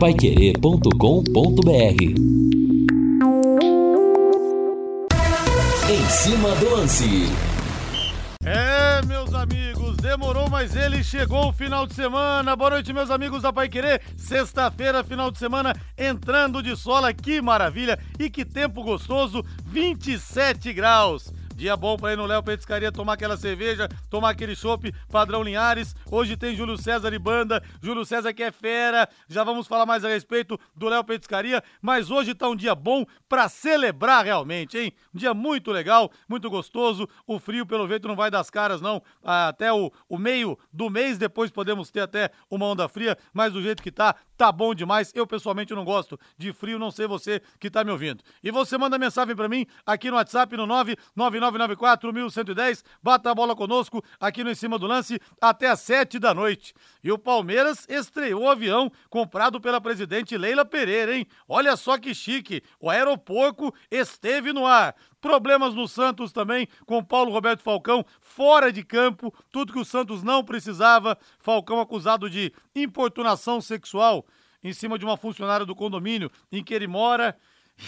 paiquerê.com.br Em cima do lance. É, meus amigos, demorou, mas ele chegou o final de semana. Boa noite, meus amigos da Pai Querer. Sexta-feira, final de semana, entrando de sola, que maravilha e que tempo gostoso, 27 graus. Dia bom pra ir no Léo Petiscaria tomar aquela cerveja, tomar aquele chopp padrão Linhares. Hoje tem Júlio César e banda. Júlio César que é fera. Já vamos falar mais a respeito do Léo Petiscaria. Mas hoje tá um dia bom pra celebrar realmente, hein? Um dia muito legal, muito gostoso. O frio, pelo jeito, não vai das caras, não. Até o, o meio do mês, depois podemos ter até uma onda fria. Mas do jeito que tá, tá bom demais. Eu pessoalmente não gosto de frio, não sei você que tá me ouvindo. E você manda mensagem para mim aqui no WhatsApp no 999941110. Bata a bola conosco aqui no Em Cima do Lance até às 7 da noite. E o Palmeiras estreou o avião comprado pela presidente Leila Pereira, hein? Olha só que chique. O aeroporco esteve no ar. Problemas no Santos também, com Paulo Roberto Falcão fora de campo, tudo que o Santos não precisava. Falcão acusado de importunação sexual em cima de uma funcionária do condomínio em que ele mora.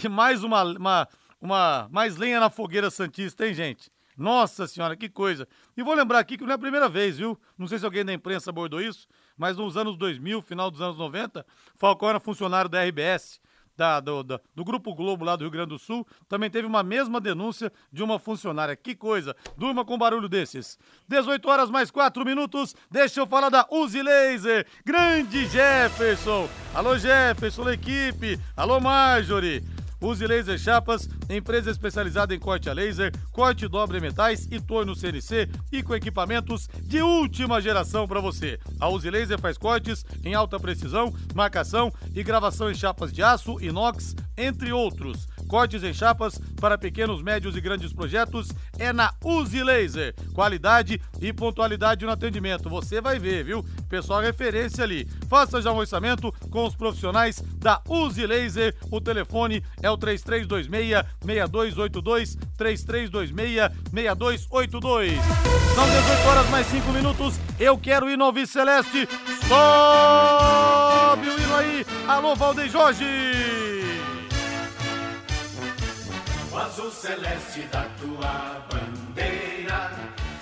E mais uma, uma, uma mais lenha na fogueira Santista, hein, gente? Nossa senhora, que coisa. E vou lembrar aqui que não é a primeira vez, viu? Não sei se alguém da imprensa abordou isso, mas nos anos 2000, final dos anos 90, Falcão era funcionário da RBS da, do, da, do Grupo Globo lá do Rio Grande do Sul, também teve uma mesma denúncia de uma funcionária. Que coisa! Durma com barulho desses. 18 horas mais 4 minutos, deixa eu falar da Uzi Laser. Grande Jefferson! Alô Jefferson, equipe! Alô Marjorie! Use Laser Chapas, empresa especializada em corte a laser, corte dobre metais e torno CNC e com equipamentos de última geração para você. A Use Laser faz cortes em alta precisão, marcação e gravação em chapas de aço, inox, entre outros. Cortes em chapas para pequenos, médios e grandes projetos é na Use Laser. Qualidade e pontualidade no atendimento. Você vai ver, viu? Pessoal referência ali. Faça já um orçamento com os profissionais da Use Laser. O telefone é o 3326-6282, 3326-6282. São 18 horas mais 5 minutos. Eu quero ir no Alvi Celeste. Sobe o hino aí. Alô, Valdeir Jorge. O azul celeste da tua bandeira,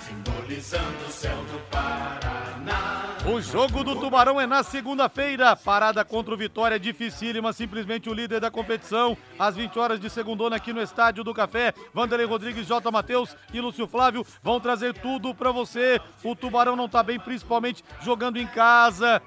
simbolizando o céu do Paraná. O jogo do Tubarão é na segunda-feira. Parada contra o Vitória dificílima, simplesmente o líder da competição. Às 20 horas de segundona aqui no Estádio do Café. Vanderlei Rodrigues, J. Matheus e Lúcio Flávio vão trazer tudo para você. O Tubarão não tá bem, principalmente jogando em casa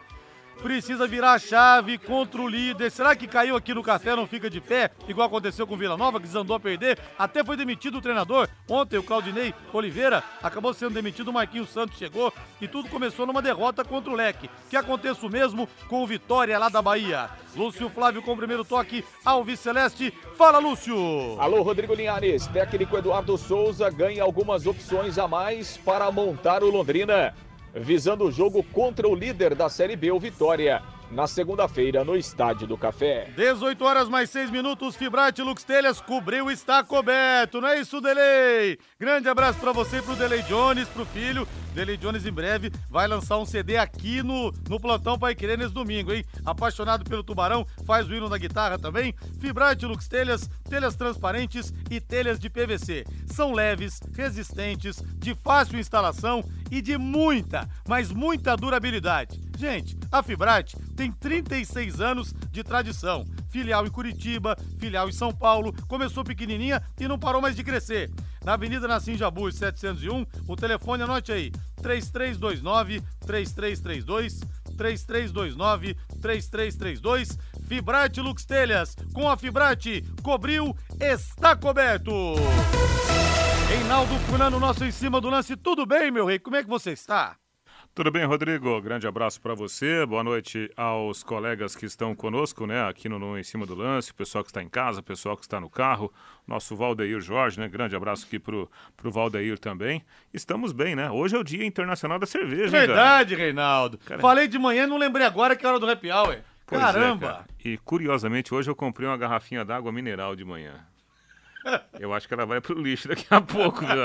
precisa virar a chave contra o líder. Será que caiu aqui no café, não fica de pé, igual aconteceu com o Vila Nova, que desandou a perder? Até foi demitido o treinador. Ontem o Claudinei Oliveira acabou sendo demitido, o Marquinhos Santos chegou e tudo começou numa derrota contra o Leque. Que aconteça o mesmo com o Vitória lá da Bahia. Lúcio Flávio com o primeiro toque ao Celeste. Fala, Lúcio! Alô, Rodrigo Linhares. Técnico Eduardo Souza ganha algumas opções a mais para montar o Londrina visando o jogo contra o líder da Série B, o Vitória, na segunda-feira no Estádio do Café. 18 horas mais 6 minutos, Fibrate Lux Telhas cobriu, está coberto, não é isso, Delay? Grande abraço para você e pro Delay Jones, pro filho. Delay Jones em breve vai lançar um CD aqui no, no Plantão Pai Querer nesse domingo, hein? Apaixonado pelo Tubarão, faz o hino da guitarra também. Fibrate Lux Telhas, telhas transparentes e telhas de PVC. São leves, resistentes, de fácil instalação e de muita, mas muita durabilidade. Gente, a Fibrate tem 36 anos de tradição. Filial em Curitiba, filial em São Paulo, começou pequenininha e não parou mais de crescer. Na Avenida Nassim Jabu, 701, o telefone anote aí, 3329 3332 3329 3332 Fibrate Lux Telhas. Com a Fibrate, cobriu, está coberto. Reinaldo Fulano, nosso em cima do lance. Tudo bem, meu rei? Como é que você está? Tudo bem, Rodrigo? Grande abraço para você. Boa noite aos colegas que estão conosco, né? Aqui no, no Em Cima do Lance, o pessoal que está em casa, o pessoal que está no carro, nosso Valdeir Jorge, né? Grande abraço aqui pro, pro Valdeir também. Estamos bem, né? Hoje é o Dia Internacional da Cerveja, Verdade, Reinaldo. Cara... Falei de manhã, não lembrei agora que é hora do happy hour. Pois Caramba! É, e curiosamente, hoje eu comprei uma garrafinha d'água mineral de manhã. Eu acho que ela vai pro lixo daqui a pouco, viu?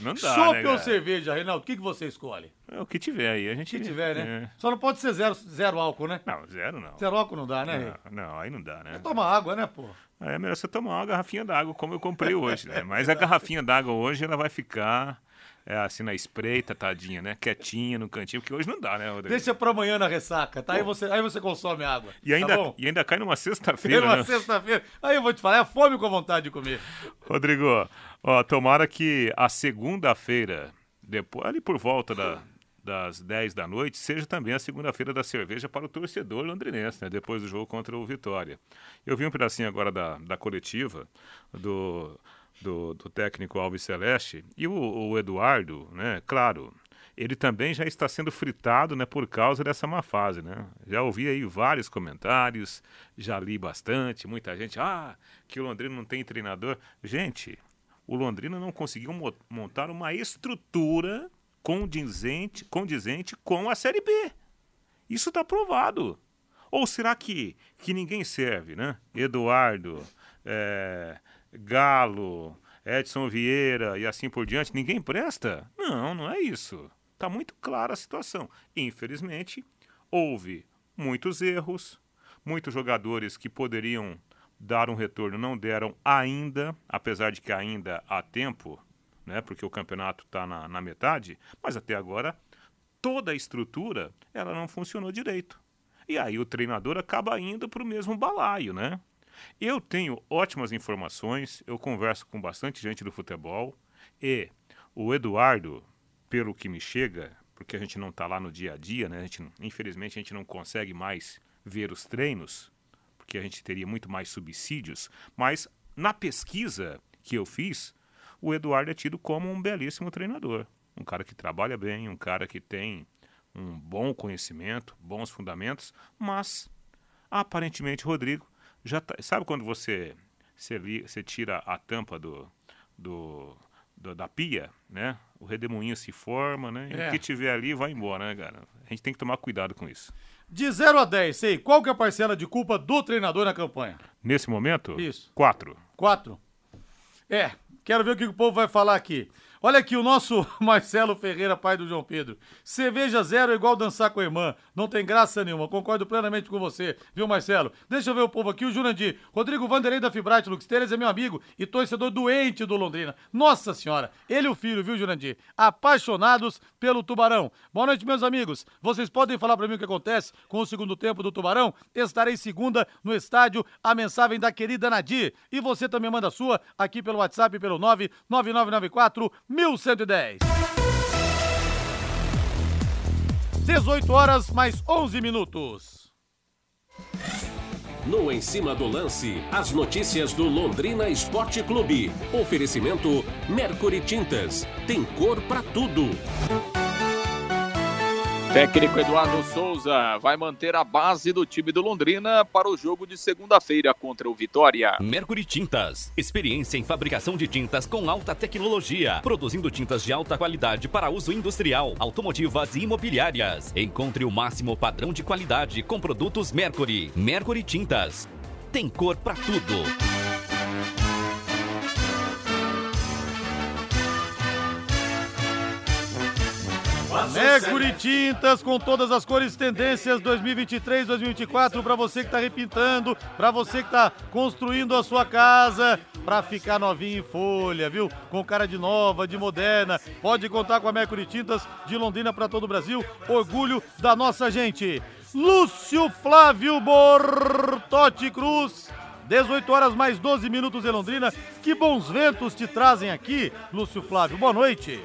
Não dá, Chopp né, ou cerveja, Reinaldo? O que, que você escolhe? É o que tiver aí, a gente... O que tiver, né? É. Só não pode ser zero, zero álcool, né? Não, zero não. Zero álcool não dá, né? Não, não, aí não dá, né? Toma água, né, pô? É melhor você tomar uma garrafinha d'água, como eu comprei hoje, né? Mas a garrafinha d'água hoje, ela vai ficar é, assim na espreita, tadinha, né? Quietinha no cantinho, porque hoje não dá, né, Rodrigo? Deixa pra amanhã na ressaca, tá? Aí você, aí você consome água. E ainda, Tá e ainda cai numa sexta-feira, uma né? sexta-feira. Aí eu vou te falar, é a fome com vontade de comer. Rodrigo, ó, tomara que a segunda-feira, depois, ali por volta da- das 10 da noite, seja também a segunda-feira da cerveja para o torcedor londrinense, né? Depois do jogo contra o Vitória. Eu vi um pedacinho agora da, da coletiva do, do, do técnico Alves Celeste e o, o Eduardo, né? Claro, ele também já está sendo fritado, né, por causa dessa má fase, né? Já ouvi aí vários comentários, já li bastante, muita gente, ah, que o Londrina não tem treinador. Gente, o Londrina não conseguiu mo- montar uma estrutura condizente, condizente com a Série B. Isso está provado. Ou será que, que ninguém serve, né? Eduardo, é, Galo, Edson Vieira e assim por diante, ninguém presta? Não, não é isso. Está muito clara a situação. Infelizmente, houve muitos erros, muitos jogadores que poderiam dar um retorno não deram ainda, apesar de que ainda há tempo, né? Porque o campeonato está na, na metade, mas até agora toda a estrutura ela não funcionou direito. E aí o treinador acaba indo para o mesmo balaio, né? Eu tenho ótimas informações, eu converso com bastante gente do futebol e o Eduardo, pelo que me chega, porque a gente não está lá no dia a dia, né? A gente, infelizmente a gente não consegue mais ver os treinos, porque a gente teria muito mais subsídios, mas na pesquisa que eu fiz, o Eduardo é tido como um belíssimo treinador. Um cara que trabalha bem, um cara que tem um bom conhecimento, bons fundamentos, mas aparentemente, Rodrigo, já tá, sabe quando você, você, você tira a tampa do, do, do- da pia, né? O redemoinho se forma, né? E É. o que tiver ali vai embora, né, cara? A gente tem que tomar cuidado com isso. De 0 a 10, sei, qual que é a parcela de culpa do treinador na campanha? Nesse momento, Isso. quatro. Quatro. É, quero ver o que o povo vai falar aqui. Olha aqui o nosso Marcelo Ferreira, pai do João Pedro. Cerveja zero é igual dançar com a irmã. Não tem graça nenhuma. Concordo plenamente com você, viu, Marcelo? Deixa eu ver o povo aqui. O Jurandir. Rodrigo Vanderlei da Fibrate Lux Teles é meu amigo e torcedor doente do Londrina. Nossa Senhora. Ele e o filho, viu, Jurandir? Apaixonados pelo Tubarão. Boa noite, meus amigos. Vocês podem falar pra mim o que acontece com o segundo tempo do Tubarão? Estarei segunda no estádio. A mensagem da querida Nadir. E você também manda a sua aqui pelo WhatsApp pelo 99994 1110. 18 horas mais 11 minutos. No Em Cima do Lance, as notícias do Londrina Esporte Clube. Oferecimento Mercury Tintas. Tem cor pra tudo. Técnico Eduardo Souza vai manter a base do time do Londrina para o jogo de segunda-feira contra o Vitória. Mercury Tintas. Experiência em fabricação de tintas com alta tecnologia. Produzindo tintas de alta qualidade para uso industrial, automotivas e imobiliárias. Encontre o máximo padrão de qualidade com produtos Mercury. Mercury Tintas. Tem cor pra tudo. Mercury Tintas com todas as cores tendências 2023, 2024 para você que tá repintando, para você que tá construindo a sua casa, para ficar novinho em folha, viu? Com cara de nova, de moderna. Pode contar com a Mercury Tintas de Londrina para todo o Brasil. Orgulho da nossa gente. Lúcio Flávio Bortotti Cruz. 18 horas mais 12 minutos em Londrina. Que bons ventos te trazem aqui, Lúcio Flávio. Boa noite.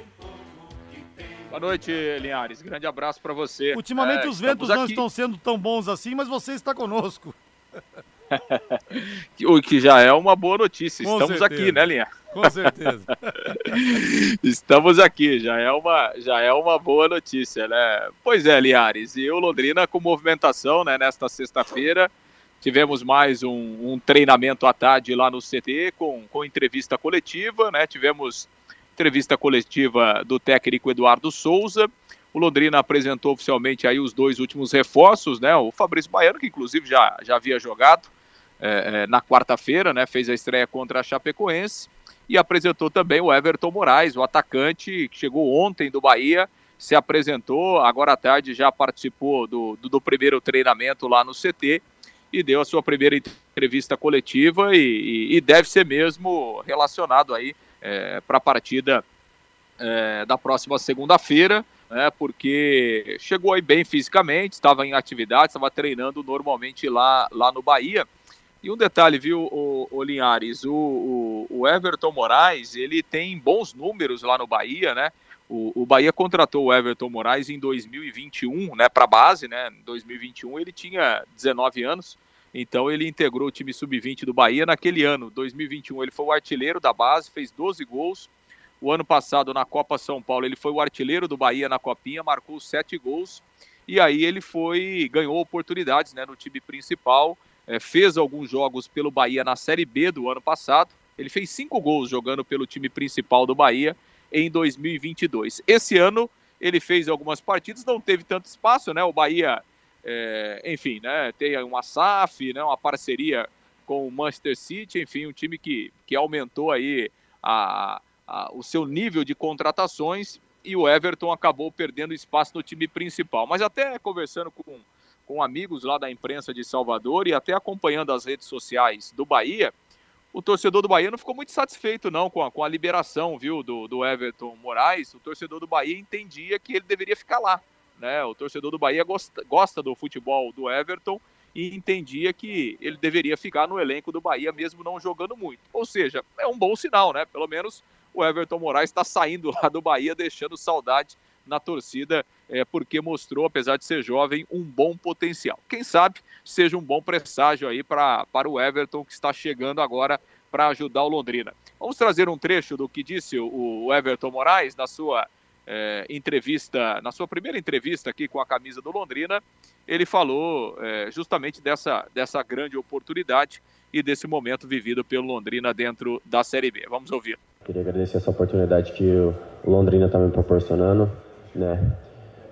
Boa noite, Linhares. Grande abraço para você. Ultimamente É, os ventos não aqui, estão sendo tão bons assim, mas você está conosco. O que já é uma boa notícia. Com Estamos certeza. aqui, né, Linha? Com certeza. Estamos aqui, já é uma, já é uma boa notícia, né? Pois é, Liares, e o Londrina com movimentação, né, nesta sexta-feira. Tivemos mais um, um treinamento à tarde lá no CT com, com entrevista coletiva, né? Tivemos entrevista coletiva do técnico Eduardo Souza. O Londrina apresentou oficialmente aí os dois últimos reforços, né? O Fabrício Baiano, que inclusive já, já havia jogado é, é, na quarta-feira, né? Fez a estreia contra a Chapecoense e apresentou também o Everton Moraes, o atacante que chegou ontem do Bahia, se apresentou, agora à tarde já participou do, do, do primeiro treinamento lá no CT e deu a sua primeira entrevista coletiva e, e, e deve ser mesmo relacionado aí é, para a partida é, da próxima segunda-feira, né, porque chegou aí bem fisicamente, estava em atividade, estava treinando normalmente lá, lá no Bahia. E um detalhe, viu, o, o Linhares, o, o, o, Everton Moraes, ele tem bons números lá no Bahia, né? O, Bahia contratou o Everton Moraes em 2021, né, para base, né? Em 2021 ele tinha 19 anos, então ele integrou o time sub-20 do Bahia naquele ano, 2021. Ele foi o artilheiro da base, fez 12 gols. O ano passado na Copa São Paulo ele foi o artilheiro do Bahia na Copinha, marcou 7 gols. E aí ele foi ganhou oportunidades, né, no time principal é, fez alguns jogos pelo Bahia na Série B do ano passado. Ele fez cinco gols jogando pelo time principal do Bahia em 2022. Esse ano ele fez algumas partidas, não teve tanto espaço, né? O Bahia, é, enfim, né? Tem uma SAF, né? Uma parceria com o Manchester City, enfim, um time que, que aumentou aí a, a, o seu nível de contratações e o Everton acabou perdendo espaço no time principal. Mas até conversando com com amigos lá da imprensa de Salvador e até acompanhando as redes sociais do Bahia, o torcedor do Bahia não ficou muito satisfeito não com a, com a liberação, viu, do, do Everton Moraes. O torcedor do Bahia entendia que ele deveria ficar lá, né? O torcedor do Bahia gosta, gosta do futebol do Everton e entendia que ele deveria ficar no elenco do Bahia mesmo não jogando muito. Ou seja, é um bom sinal, né? Pelo menos o Everton Moraes está saindo lá do Bahia, deixando saudade na torcida, é, porque mostrou, apesar de ser jovem, um bom potencial. Quem sabe seja um bom presságio aí pra, para o Everton, que está chegando agora para ajudar o Londrina. Vamos trazer um trecho do que disse o, Everton Moraes na sua é, entrevista, na sua primeira entrevista aqui com a camisa do Londrina. Ele falou é, justamente dessa, dessa grande oportunidade e desse momento vivido pelo Londrina dentro da Série B. Vamos ouvir. Queria agradecer essa oportunidade que o Londrina está me proporcionando né?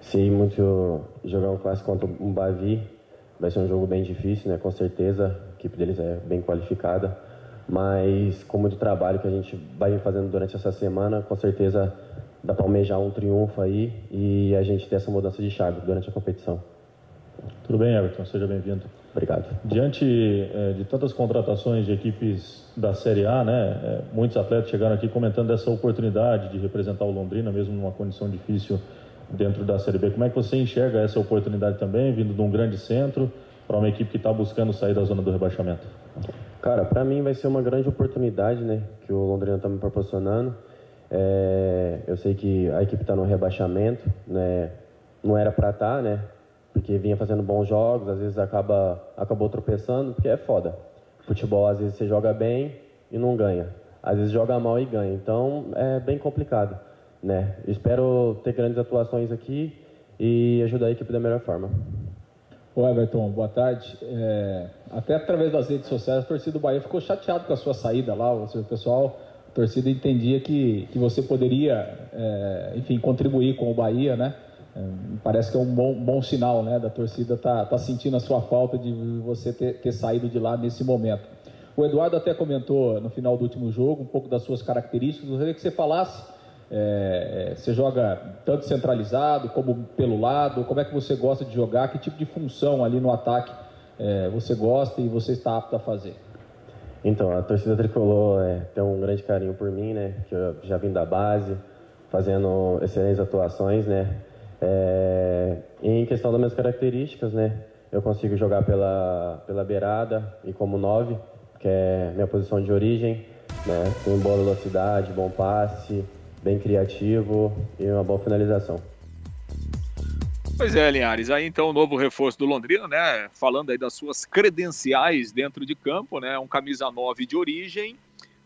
Sei muito jogar um clássico contra um Bavi, vai ser um jogo bem difícil, né? Com certeza, a equipe deles é bem qualificada, mas com muito trabalho que a gente vai fazendo durante essa semana, com certeza dá para almejar um triunfo aí e a gente ter essa mudança de chave durante a competição. Tudo bem, Everton, seja bem-vindo. Obrigado. Diante é, de tantas contratações de equipes da Série A, né, é, muitos atletas chegaram aqui comentando dessa oportunidade de representar o Londrina, mesmo numa condição difícil dentro da Série B. Como é que você enxerga essa oportunidade também, vindo de um grande centro, para uma equipe que está buscando sair da zona do rebaixamento? Cara, para mim vai ser uma grande oportunidade, né, que o Londrina está me proporcionando. É, eu sei que a equipe está no rebaixamento, né, não era para estar, tá, né, porque vinha fazendo bons jogos, às vezes acaba, acabou tropeçando, porque é foda. Futebol, às vezes você joga bem e não ganha. Às vezes joga mal e ganha. Então, é bem complicado, né? Espero ter grandes atuações aqui e ajudar a equipe da melhor forma. Ô Everton, boa tarde. É, até através das redes sociais, a torcida do Bahia ficou chateado com a sua saída lá. O pessoal, a torcida entendia que, que você poderia, é, enfim, contribuir com o Bahia, né? É, parece que é um bom, bom sinal, né? Da torcida tá, tá sentindo a sua falta de você ter, ter saído de lá nesse momento. O Eduardo até comentou no final do último jogo um pouco das suas características. Eu gostaria que você falasse. É, é, você joga tanto centralizado como pelo lado. Como é que você gosta de jogar? Que tipo de função ali no ataque é, você gosta e você está apto a fazer? Então, a torcida tricolor é, tem um grande carinho por mim, né? Que eu já vim da base, fazendo excelentes atuações, né? É, em questão das minhas características, né? Eu consigo jogar pela, pela beirada e como nove, que é minha posição de origem, né? Tenho boa velocidade, bom passe, bem criativo e uma boa finalização. Pois é, Linhares, aí então o novo reforço do Londrina, né? Falando aí das suas credenciais dentro de campo, né? Um camisa 9 de origem,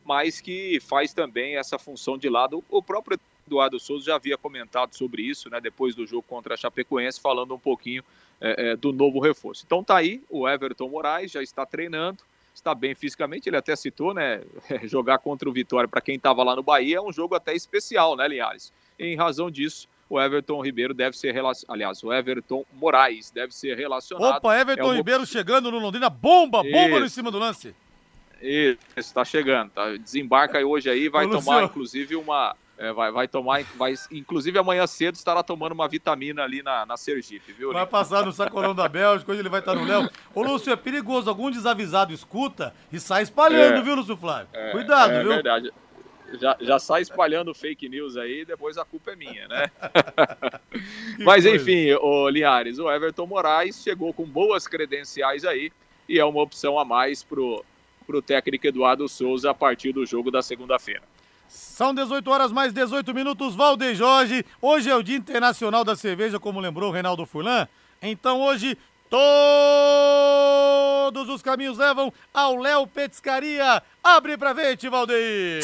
mas que faz também essa função de lado. O próprio Eduardo Souza já havia comentado sobre isso, né, depois do jogo contra a Chapecoense, falando um pouquinho é, é, do novo reforço. Então tá aí, o Everton Moraes já está treinando, está bem fisicamente, ele até citou, né, jogar contra o Vitória para quem estava lá no Bahia é um jogo até especial, né, Linhares? Em razão disso, o Everton Ribeiro deve ser relacionado. Aliás, o Everton Moraes deve ser relacionado. Opa, Everton é. Ribeiro chegando no Londrina. Bomba, bomba Isso. em cima do lance. Isso, está chegando. Tá? Desembarca hoje aí, vai Ô, tomar, inclusive, uma. É, vai, vai tomar, vai, inclusive amanhã cedo estará tomando uma vitamina ali na, na Sergipe, viu? Vai passar no sacolão da Bélgica, hoje ele vai estar no Léo. Ô, Lúcio, é perigoso, algum desavisado escuta e sai espalhando, é, viu, Lúcio Flávio? É, Cuidado, é, viu? É verdade já, já sai espalhando fake news aí, depois a culpa é minha, né? Mas enfim, o Linhares, o Everton Moraes chegou com boas credenciais aí e é uma opção a mais pro, pro técnico Eduardo Souza a partir do jogo da segunda-feira. São 18 horas mais 18 minutos, Valdeir Jorge. Hoje é o Dia Internacional da Cerveja, como lembrou o Reinaldo Furlan. Então hoje todos os caminhos levam ao Léo Petiscaria. Abre pra ver, Valdeir.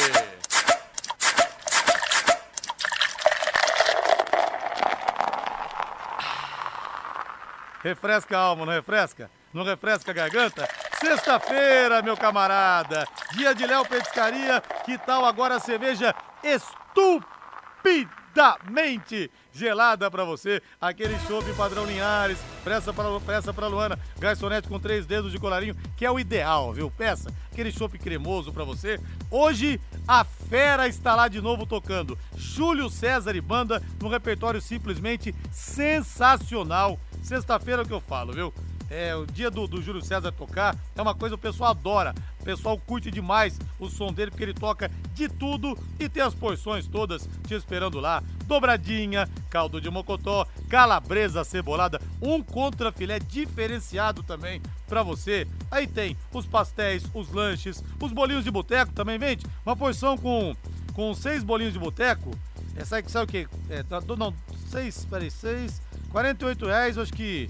Refresca a alma, não refresca? Não refresca a garganta? Sexta-feira, meu camarada, dia de Léo Petiscaria, que tal agora a cerveja estupidamente gelada para você, aquele chopp padrão Linhares, pressa para pressa para Luana, garçonete com três dedos de colarinho, que é o ideal, viu? Peça aquele chopp cremoso para você. Hoje a fera está lá de novo tocando. Júlio César e banda no repertório simplesmente sensacional Sexta-feira é o que eu falo, viu? É, o dia do, do Júlio César tocar é uma coisa que o pessoal adora. O pessoal curte demais o som dele porque ele toca de tudo e tem as porções todas te esperando lá. Dobradinha, caldo de mocotó, calabresa cebolada, um contrafilé diferenciado também para você. Aí tem os pastéis, os lanches, os bolinhos de boteco também vende. Uma porção com, com seis bolinhos de boteco. É, sabe, sabe o que? É, tá, não, seis, peraí, seis 48 reais, acho que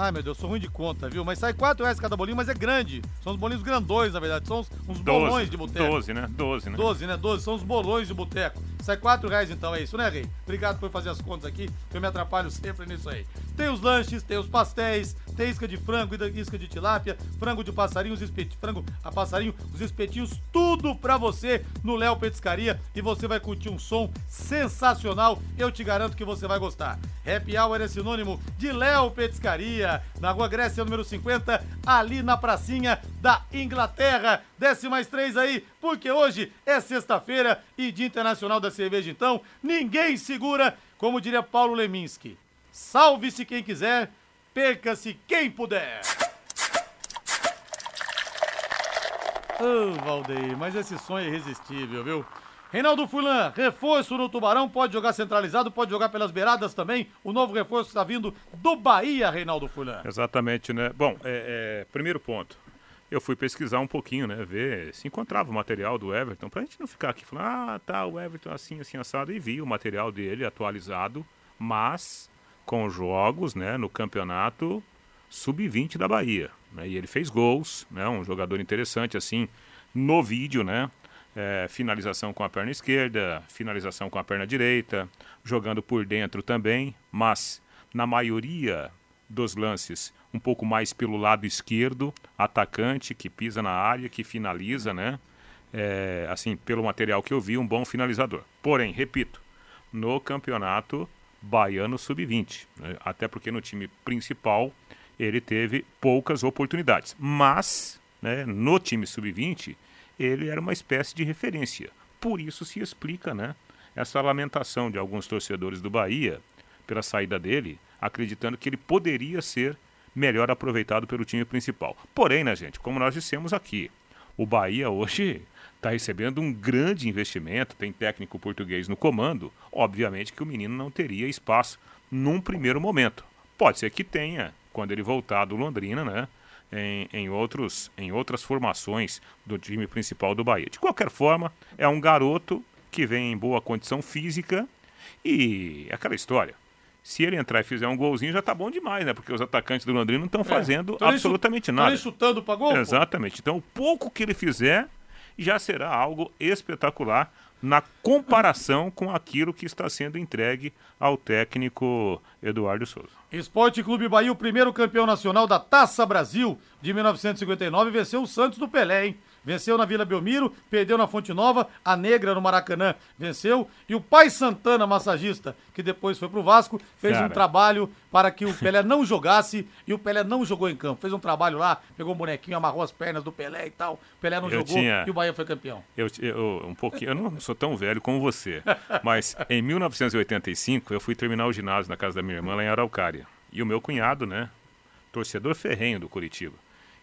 Ai, meu Deus, sou ruim de conta, viu? Mas sai 4 reais cada bolinho, mas é grande. São os bolinhos grandões, na verdade. São uns, uns bolões de boteco. 12, né? 12, né? 12, né? 12. São os bolões de boteco. Sai 4 reais então, é isso, né, Rei? Obrigado por fazer as contas aqui, que eu me atrapalho sempre nisso aí. Tem os lanches, tem os pastéis, tem isca de frango, isca de tilápia, frango de passarinho, os espetinhos, frango a passarinho, os espetinhos, tudo pra você no Léo Petiscaria e você vai curtir um som sensacional. Eu te garanto que você vai gostar. Happy Hour é sinônimo de Léo Petiscaria, na Rua Grécia, número 50, ali na pracinha da Inglaterra. Desce mais três aí, porque hoje é sexta-feira e Dia Internacional da Cerveja, então ninguém segura, como diria Paulo Leminski. Salve-se quem quiser, perca-se quem puder. Ô, oh, Valdeir, mas esse sonho é irresistível, viu? Reinaldo Fulan, reforço no Tubarão, pode jogar centralizado, pode jogar pelas beiradas também. O novo reforço está vindo do Bahia, Reinaldo Fulan. Exatamente, né? Bom, é, é, primeiro ponto. Eu fui pesquisar um pouquinho, né? Ver se encontrava o material do Everton, pra gente não ficar aqui falando, ah, tá, o Everton assim, assim, assado. E vi o material dele atualizado, mas com jogos, né, no campeonato sub-20 da Bahia. Né? E ele fez gols, né? Um jogador interessante, assim, no vídeo, né? é, finalização com a perna esquerda, finalização com a perna direita, jogando por dentro também, mas na maioria dos lances um pouco mais pelo lado esquerdo, atacante que pisa na área, que finaliza, né? É, assim, pelo material que eu vi, um bom finalizador. Porém, repito, no campeonato baiano sub-20, né? até porque no time principal ele teve poucas oportunidades. Mas, né, no time sub-20, ele era uma espécie de referência. Por isso se explica, né, essa lamentação de alguns torcedores do Bahia pela saída dele, acreditando que ele poderia ser melhor aproveitado pelo time principal. Porém, né, gente, como nós dissemos aqui, o Bahia hoje está recebendo um grande investimento, tem técnico português no comando. Obviamente que o menino não teria espaço num primeiro momento. Pode ser que tenha, quando ele voltar do Londrina, né? em, em, outros, em outras formações do time principal do Bahia. De qualquer forma, é um garoto que vem em boa condição física e é aquela história. Se ele entrar e fizer um golzinho, já tá bom demais, né? Porque os atacantes do Londrina não estão é, fazendo absolutamente nada. Estão chutando para gol? Exatamente. Então, o pouco que ele fizer já será algo espetacular na comparação com aquilo que está sendo entregue ao técnico Eduardo Souza. Esporte Clube Bahia, o primeiro campeão nacional da Taça Brasil de 1959, venceu o Santos do Pelé, hein? Venceu na Vila Belmiro, perdeu na Fonte Nova, a Negra no Maracanã venceu, e o Pai Santana, massagista, que depois foi pro Vasco, fez Cara. um trabalho para que o Pelé não jogasse, e o Pelé não jogou em campo. Fez um trabalho lá, pegou um bonequinho, amarrou as pernas do Pelé e tal, o Pelé não Eu jogou tinha- e o Bahia foi campeão. Eu, eu- um pouquinho, eu não sou tão velho como você, mas em 1985 eu fui terminar o ginásio na casa da minha irmã lá em Araucária. E o meu cunhado, né, torcedor ferrenho do Curitiba,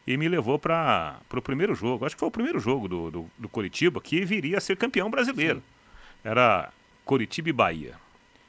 e me levou para o primeiro jogo, acho que foi o primeiro jogo do, do, do Curitiba que viria a ser campeão brasileiro. Era Curitiba e Bahia.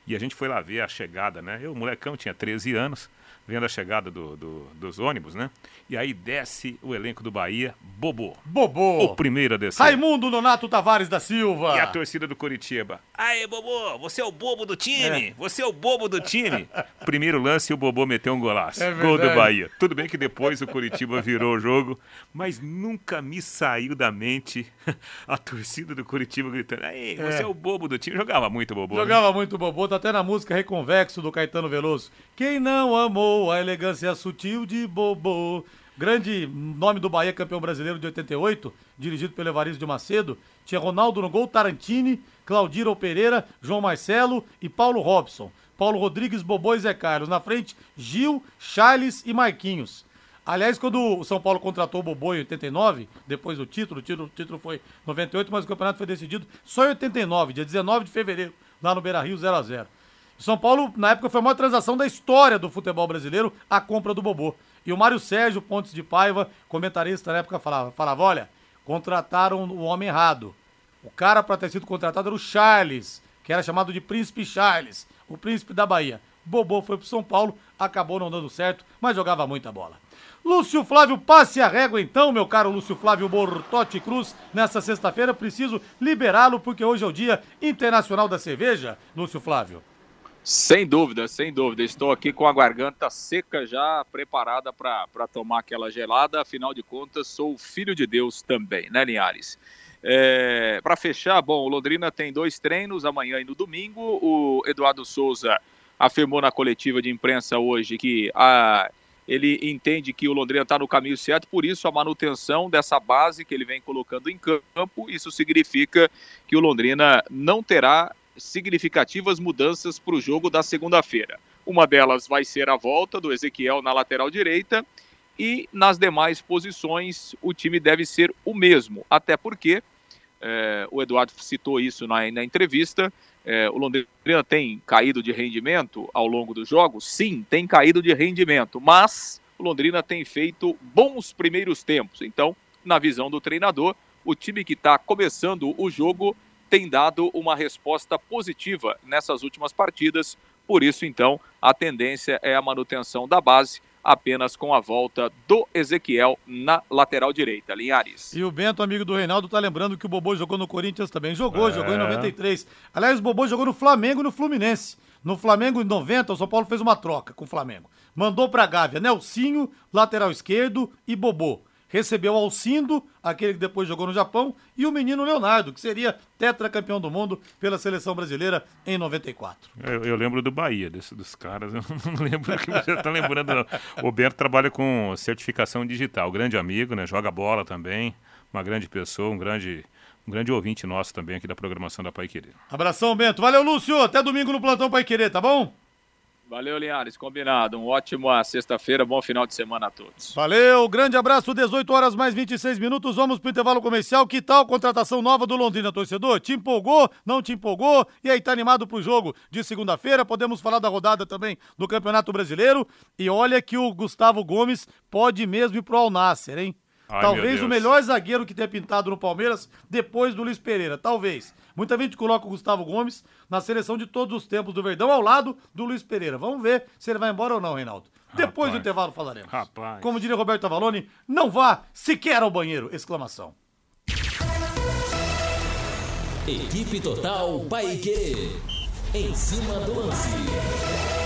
E a gente foi lá ver a chegada, né? Eu, molecão, tinha 13 anos, vendo a chegada do, do- dos ônibus, né? E aí desce o elenco do Bahia, Bobô. Bobô! O primeiro a descer. Raimundo Nonato Tavares da Silva. E a torcida do Curitiba. Aê, Bobô, você é o bobo do time. Você é o bobo do time. Primeiro lance e o Bobô meteu um golaço. É Gol do. Bahia. Tudo bem que depois o Curitiba virou o jogo, mas nunca me saiu da mente a torcida do Curitiba gritando: Aê, você é, É. o bobo do time. Jogava muito Bobô. né? Jogava muito bobô, tá até na música Reconvexo do Caetano Veloso. Quem não amou a elegância sutil de bobô. Grande nome do Bahia, campeão brasileiro de 88, dirigido pelo Evaristo de Macedo. Tinha Ronaldo no gol, Tarantini, Claudiro Pereira, João Marcelo e Paulo Robson. Paulo Rodrigues, Bobô e Zé Carlos. Na frente, Gil, Charles e Marquinhos. Aliás, quando o São Paulo contratou o Bobô em 89, depois do título, o título, o título foi 98, mas o campeonato foi decidido só em 89, dia 19 de fevereiro, lá no Beira Rio 0 a 0 São Paulo, na época, foi a maior transação da história do futebol brasileiro, a compra do Bobô. E o Mário Sérgio Pontes de Paiva, comentarista na época, falava, falava olha, contrataram o homem errado. O cara para ter sido contratado era o Charles, que era chamado de Príncipe Charles, o príncipe da Bahia. Bobô foi pro São Paulo, acabou não dando certo, mas jogava muita bola. Lúcio Flávio, passe a régua então, meu caro Lúcio Flávio Bortotti Cruz. Nessa sexta-feira preciso liberá-lo porque hoje é o Dia Internacional da Cerveja, Lúcio Flávio. Sem dúvida, sem dúvida. Estou aqui com a garganta seca já preparada para tomar aquela gelada. Afinal de contas, sou filho de Deus também, né, Linhares? É, para fechar, bom, o Londrina tem dois treinos amanhã e no domingo. O Eduardo Souza afirmou na coletiva de imprensa hoje que a, ele entende que o Londrina está no caminho certo, por isso a manutenção dessa base que ele vem colocando em campo. Isso significa que o Londrina não terá significativas mudanças para o jogo da segunda-feira. Uma delas vai ser a volta do Ezequiel na lateral direita e nas demais posições o time deve ser o mesmo, até porque é, o Eduardo citou isso na, na entrevista. É, o Londrina tem caído de rendimento ao longo dos jogos? Sim, tem caído de rendimento, mas o Londrina tem feito bons primeiros tempos. Então, na visão do treinador, o time que está começando o jogo tem dado uma resposta positiva nessas últimas partidas. Por isso, então, a tendência é a manutenção da base, apenas com a volta do Ezequiel na lateral direita. Linhares. E o Bento, amigo do Reinaldo, tá lembrando que o Bobô jogou no Corinthians também. Jogou, É. jogou em 93. Aliás, o Bobô jogou no Flamengo e no Fluminense. No Flamengo, em 90, o São Paulo fez uma troca com o Flamengo. Mandou pra Gávea Nelsinho, lateral esquerdo e Bobô. Recebeu Alcindo, aquele que depois jogou no Japão, e o menino Leonardo, que seria tetracampeão do mundo pela seleção brasileira em 94. Eu, eu lembro do Bahia, desse, dos caras. Eu não lembro que você está lembrando. Não. O Berto trabalha com certificação digital. Grande amigo, né? Joga bola também. Uma grande pessoa, um grande, um grande ouvinte nosso também aqui da programação da Pai Querer. Abração, Bento. Valeu, Lúcio. Até domingo no Plantão Pai Querer, tá bom? Valeu, Linhares. Combinado. Um ótimo sexta-feira, bom final de semana a todos. Valeu, grande abraço, 18 horas mais 26 minutos, vamos pro intervalo comercial. Que tal contratação nova do Londrina, torcedor? Te empolgou? Não te empolgou? E aí, tá animado pro jogo de segunda-feira? Podemos falar da rodada também do Campeonato Brasileiro. E olha que o Gustavo Gomes pode mesmo ir pro Al Nasser, hein? Ai, Talvez o melhor zagueiro que tenha pintado no Palmeiras depois do Luiz Pereira, talvez. Muita gente coloca o Gustavo Gomes na seleção de todos os tempos do Verdão ao lado do Luiz Pereira. Vamos ver se ele vai embora ou não, Reinaldo. Depois do intervalo falaremos. Rapaz. Como diria Roberto Avalone, não vá sequer ao banheiro! Exclamação. Equipe Total Paique. Em cima do lance.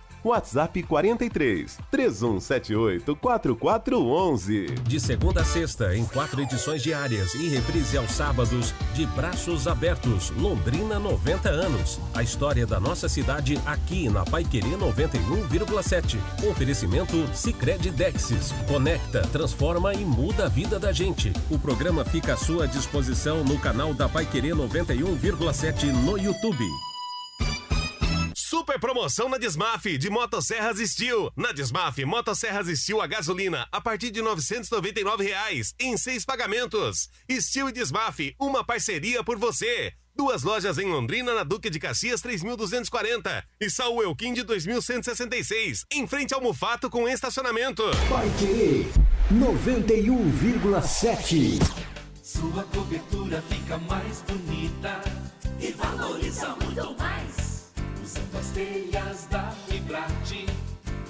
WhatsApp 43 3178 4411. De segunda a sexta, em quatro edições diárias e reprise aos sábados, de braços abertos, Londrina 90 anos. A história da nossa cidade aqui na Paiquerê 91,7. Oferecimento Sicredi Dexis. Conecta, transforma e muda a vida da gente. O programa fica à sua disposição no canal da Paiquerê 91,7 no YouTube. Super promoção na Desmaf de Motosserras Steel. Na Desmaf, Motosserras Steel a gasolina a partir de 999 reais, em seis pagamentos. Steel e Desmaf, uma parceria por você. Duas lojas em Londrina, na Duque de Caxias 3240 e Saul Elquim de 2166, em frente ao Mufato com estacionamento. Vai querer 91,7. Sua cobertura fica mais bonita e valoriza muito mais. Usando as telhas da Fibrate,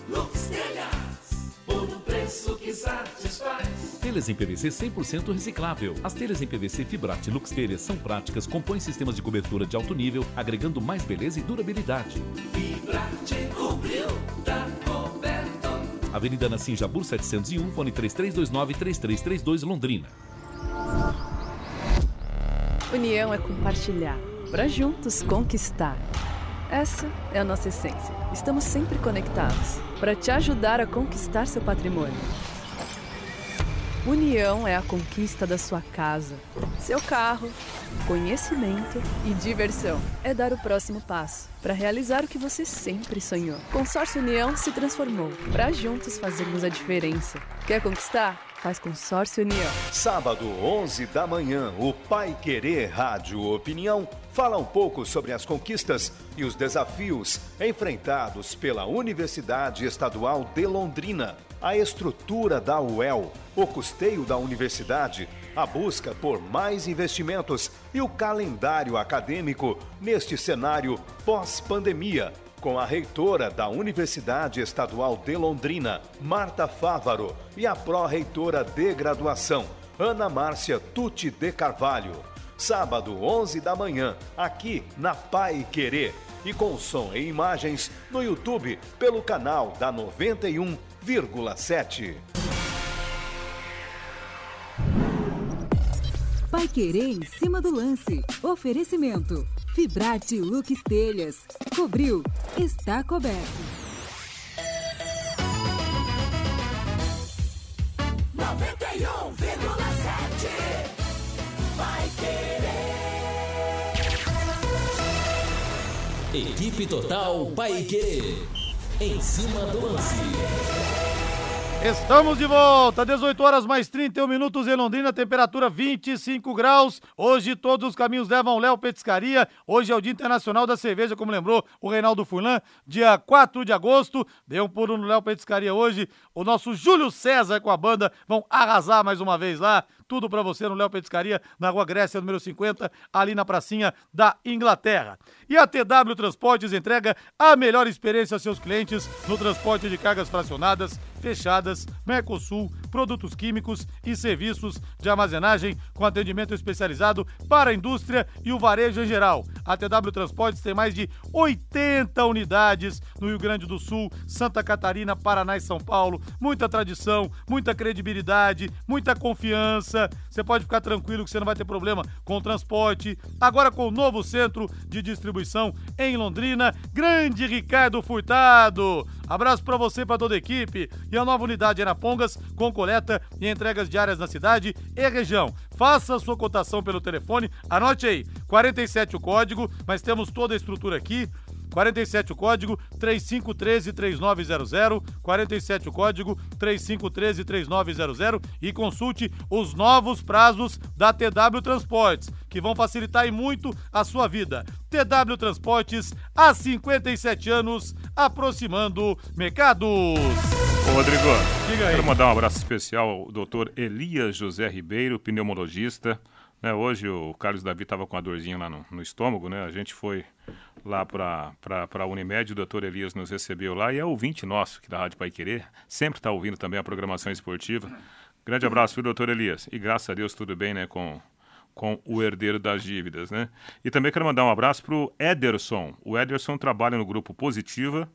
Lux Telhas, por um preço que satisfaz. Telhas em PVC 100% reciclável. As telhas em PVC Fibrate Lux Telhas são práticas, compõem sistemas de cobertura de alto nível, agregando mais beleza e durabilidade. Fibrate cobriu, tá coberto. Avenida Nassim Jabur 701, fone 3329-3332 Londrina. União é compartilhar, para juntos conquistar. Essa é a nossa essência. Estamos sempre conectados para te ajudar a conquistar seu patrimônio. União é a conquista da sua casa, seu carro, conhecimento e diversão. É dar o próximo passo para realizar o que você sempre sonhou. Consórcio União se transformou para juntos fazermos a diferença. Quer conquistar? Faz Consórcio União. Sábado, 11 da manhã, o Pai Querer Rádio Opinião fala um pouco sobre as conquistas e os desafios enfrentados pela Universidade Estadual de Londrina, a estrutura da UEL, o custeio da universidade, a busca por mais investimentos e o calendário acadêmico neste cenário pós-pandemia com a reitora da Universidade Estadual de Londrina, Marta Fávaro, e a pró-reitora de graduação, Ana Márcia Tuti de Carvalho. Sábado, 11 da manhã, aqui na Pai Querer. E com som e imagens no YouTube pelo canal da 91,7. Pai Querer em cima do lance. Oferecimento. Fibrate Lux Telhas. Cobriu. Está coberto. 91,7 Vai querer. Equipe Total Paiquerê. Em cima do lance. Estamos de volta, 18 horas mais 31 minutos em Londrina, temperatura 25 graus. Hoje todos os caminhos levam Léo Petiscaria. Hoje é o Dia Internacional da Cerveja, como lembrou o Reinaldo Furlan, dia 4 de agosto. Deu um pulo no Léo Petiscaria hoje. O nosso Júlio César com a banda vão arrasar mais uma vez lá. Tudo para você no Léo Petiscaria, na Rua Grécia, número 50, ali na pracinha da Inglaterra. E a TW Transportes entrega a melhor experiência aos seus clientes no transporte de cargas fracionadas, fechadas, Mercosul, produtos químicos e serviços de armazenagem com atendimento especializado para a indústria e o varejo em geral. A TW Transportes tem mais de 80 unidades no Rio Grande do Sul, Santa Catarina, Paraná e São Paulo. Muita tradição, muita credibilidade, muita confiança. Você pode ficar tranquilo que você não vai ter problema com o transporte. Agora com o novo centro de distribuição em Londrina, grande Ricardo Furtado. Abraço para você, para toda a equipe. E a nova unidade Arapongas, com coleta e entregas diárias na cidade e região. Faça a sua cotação pelo telefone, anote aí, 47 o código, mas temos toda a estrutura aqui. 47 o código 3513-3900, 47 o código 3513-3900 e consulte os novos prazos da TW Transportes, que vão facilitar e muito a sua vida. TW Transportes, há 57 anos, aproximando mercados. Ô, Rodrigo, Diga aí. quero mandar um abraço especial ao doutor Elias José Ribeiro, pneumologista, Né, hoje o Carlos Davi estava com a dorzinha lá no, no, estômago, né? A gente foi lá para a Unimed, o doutor Elias nos recebeu lá e é ouvinte nosso aqui da Rádio Pai Querer, sempre está ouvindo também a programação esportiva. Grande abraço, viu, doutor Elias? E graças a Deus tudo bem, né, com, com o herdeiro das dívidas, né? E também quero mandar um abraço para o Ederson. O Ederson trabalha no grupo Positiva,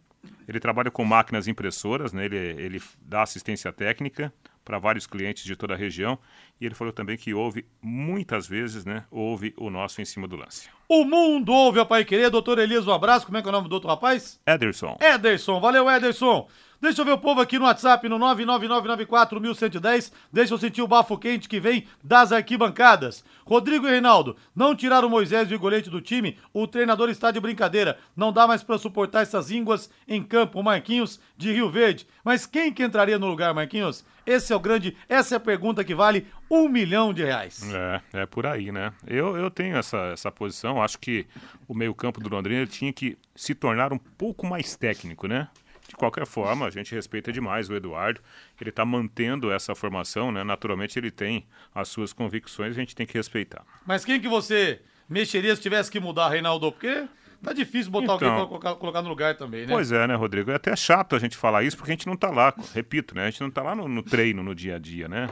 ele trabalha com máquinas impressoras, né? ele, ele dá assistência técnica para vários clientes de toda a região. E ele falou também que ouve muitas vezes, né? Ouve o nosso em cima do lance. O mundo ouve a Pai Querer. Doutor Elias, um abraço. Como é que é o nome do outro rapaz? Ederson. Ederson. Valeu, Ederson. Deixa eu ver o povo aqui no WhatsApp, no 999941110. Deixa eu sentir o bafo quente que vem das arquibancadas. Rodrigo e Reinaldo, não tiraram o Moisés e o Golete do time, o treinador está de brincadeira. Não dá mais para suportar essas ínguas em campo. Marquinhos de Rio Verde. Mas quem que entraria no lugar, Marquinhos? Esse é o grande, essa é a pergunta que vale um milhão de reais. É, é por aí, né? Eu, eu tenho essa, essa posição, acho que o meio-campo do Londrina tinha que se tornar um pouco mais técnico, né? De qualquer forma, a gente respeita demais o Eduardo. Ele está mantendo essa formação, né? Naturalmente, ele tem as suas convicções, a gente tem que respeitar. Mas quem que você mexeria se tivesse que mudar, Reinaldo? Porque Tá difícil botar então, alguém pra colocar, colocar, no lugar também, né? Pois é, né, Rodrigo? É até chato a gente falar isso porque a gente não tá lá, repito, né? A gente não tá lá no, no treino, no dia a dia, né?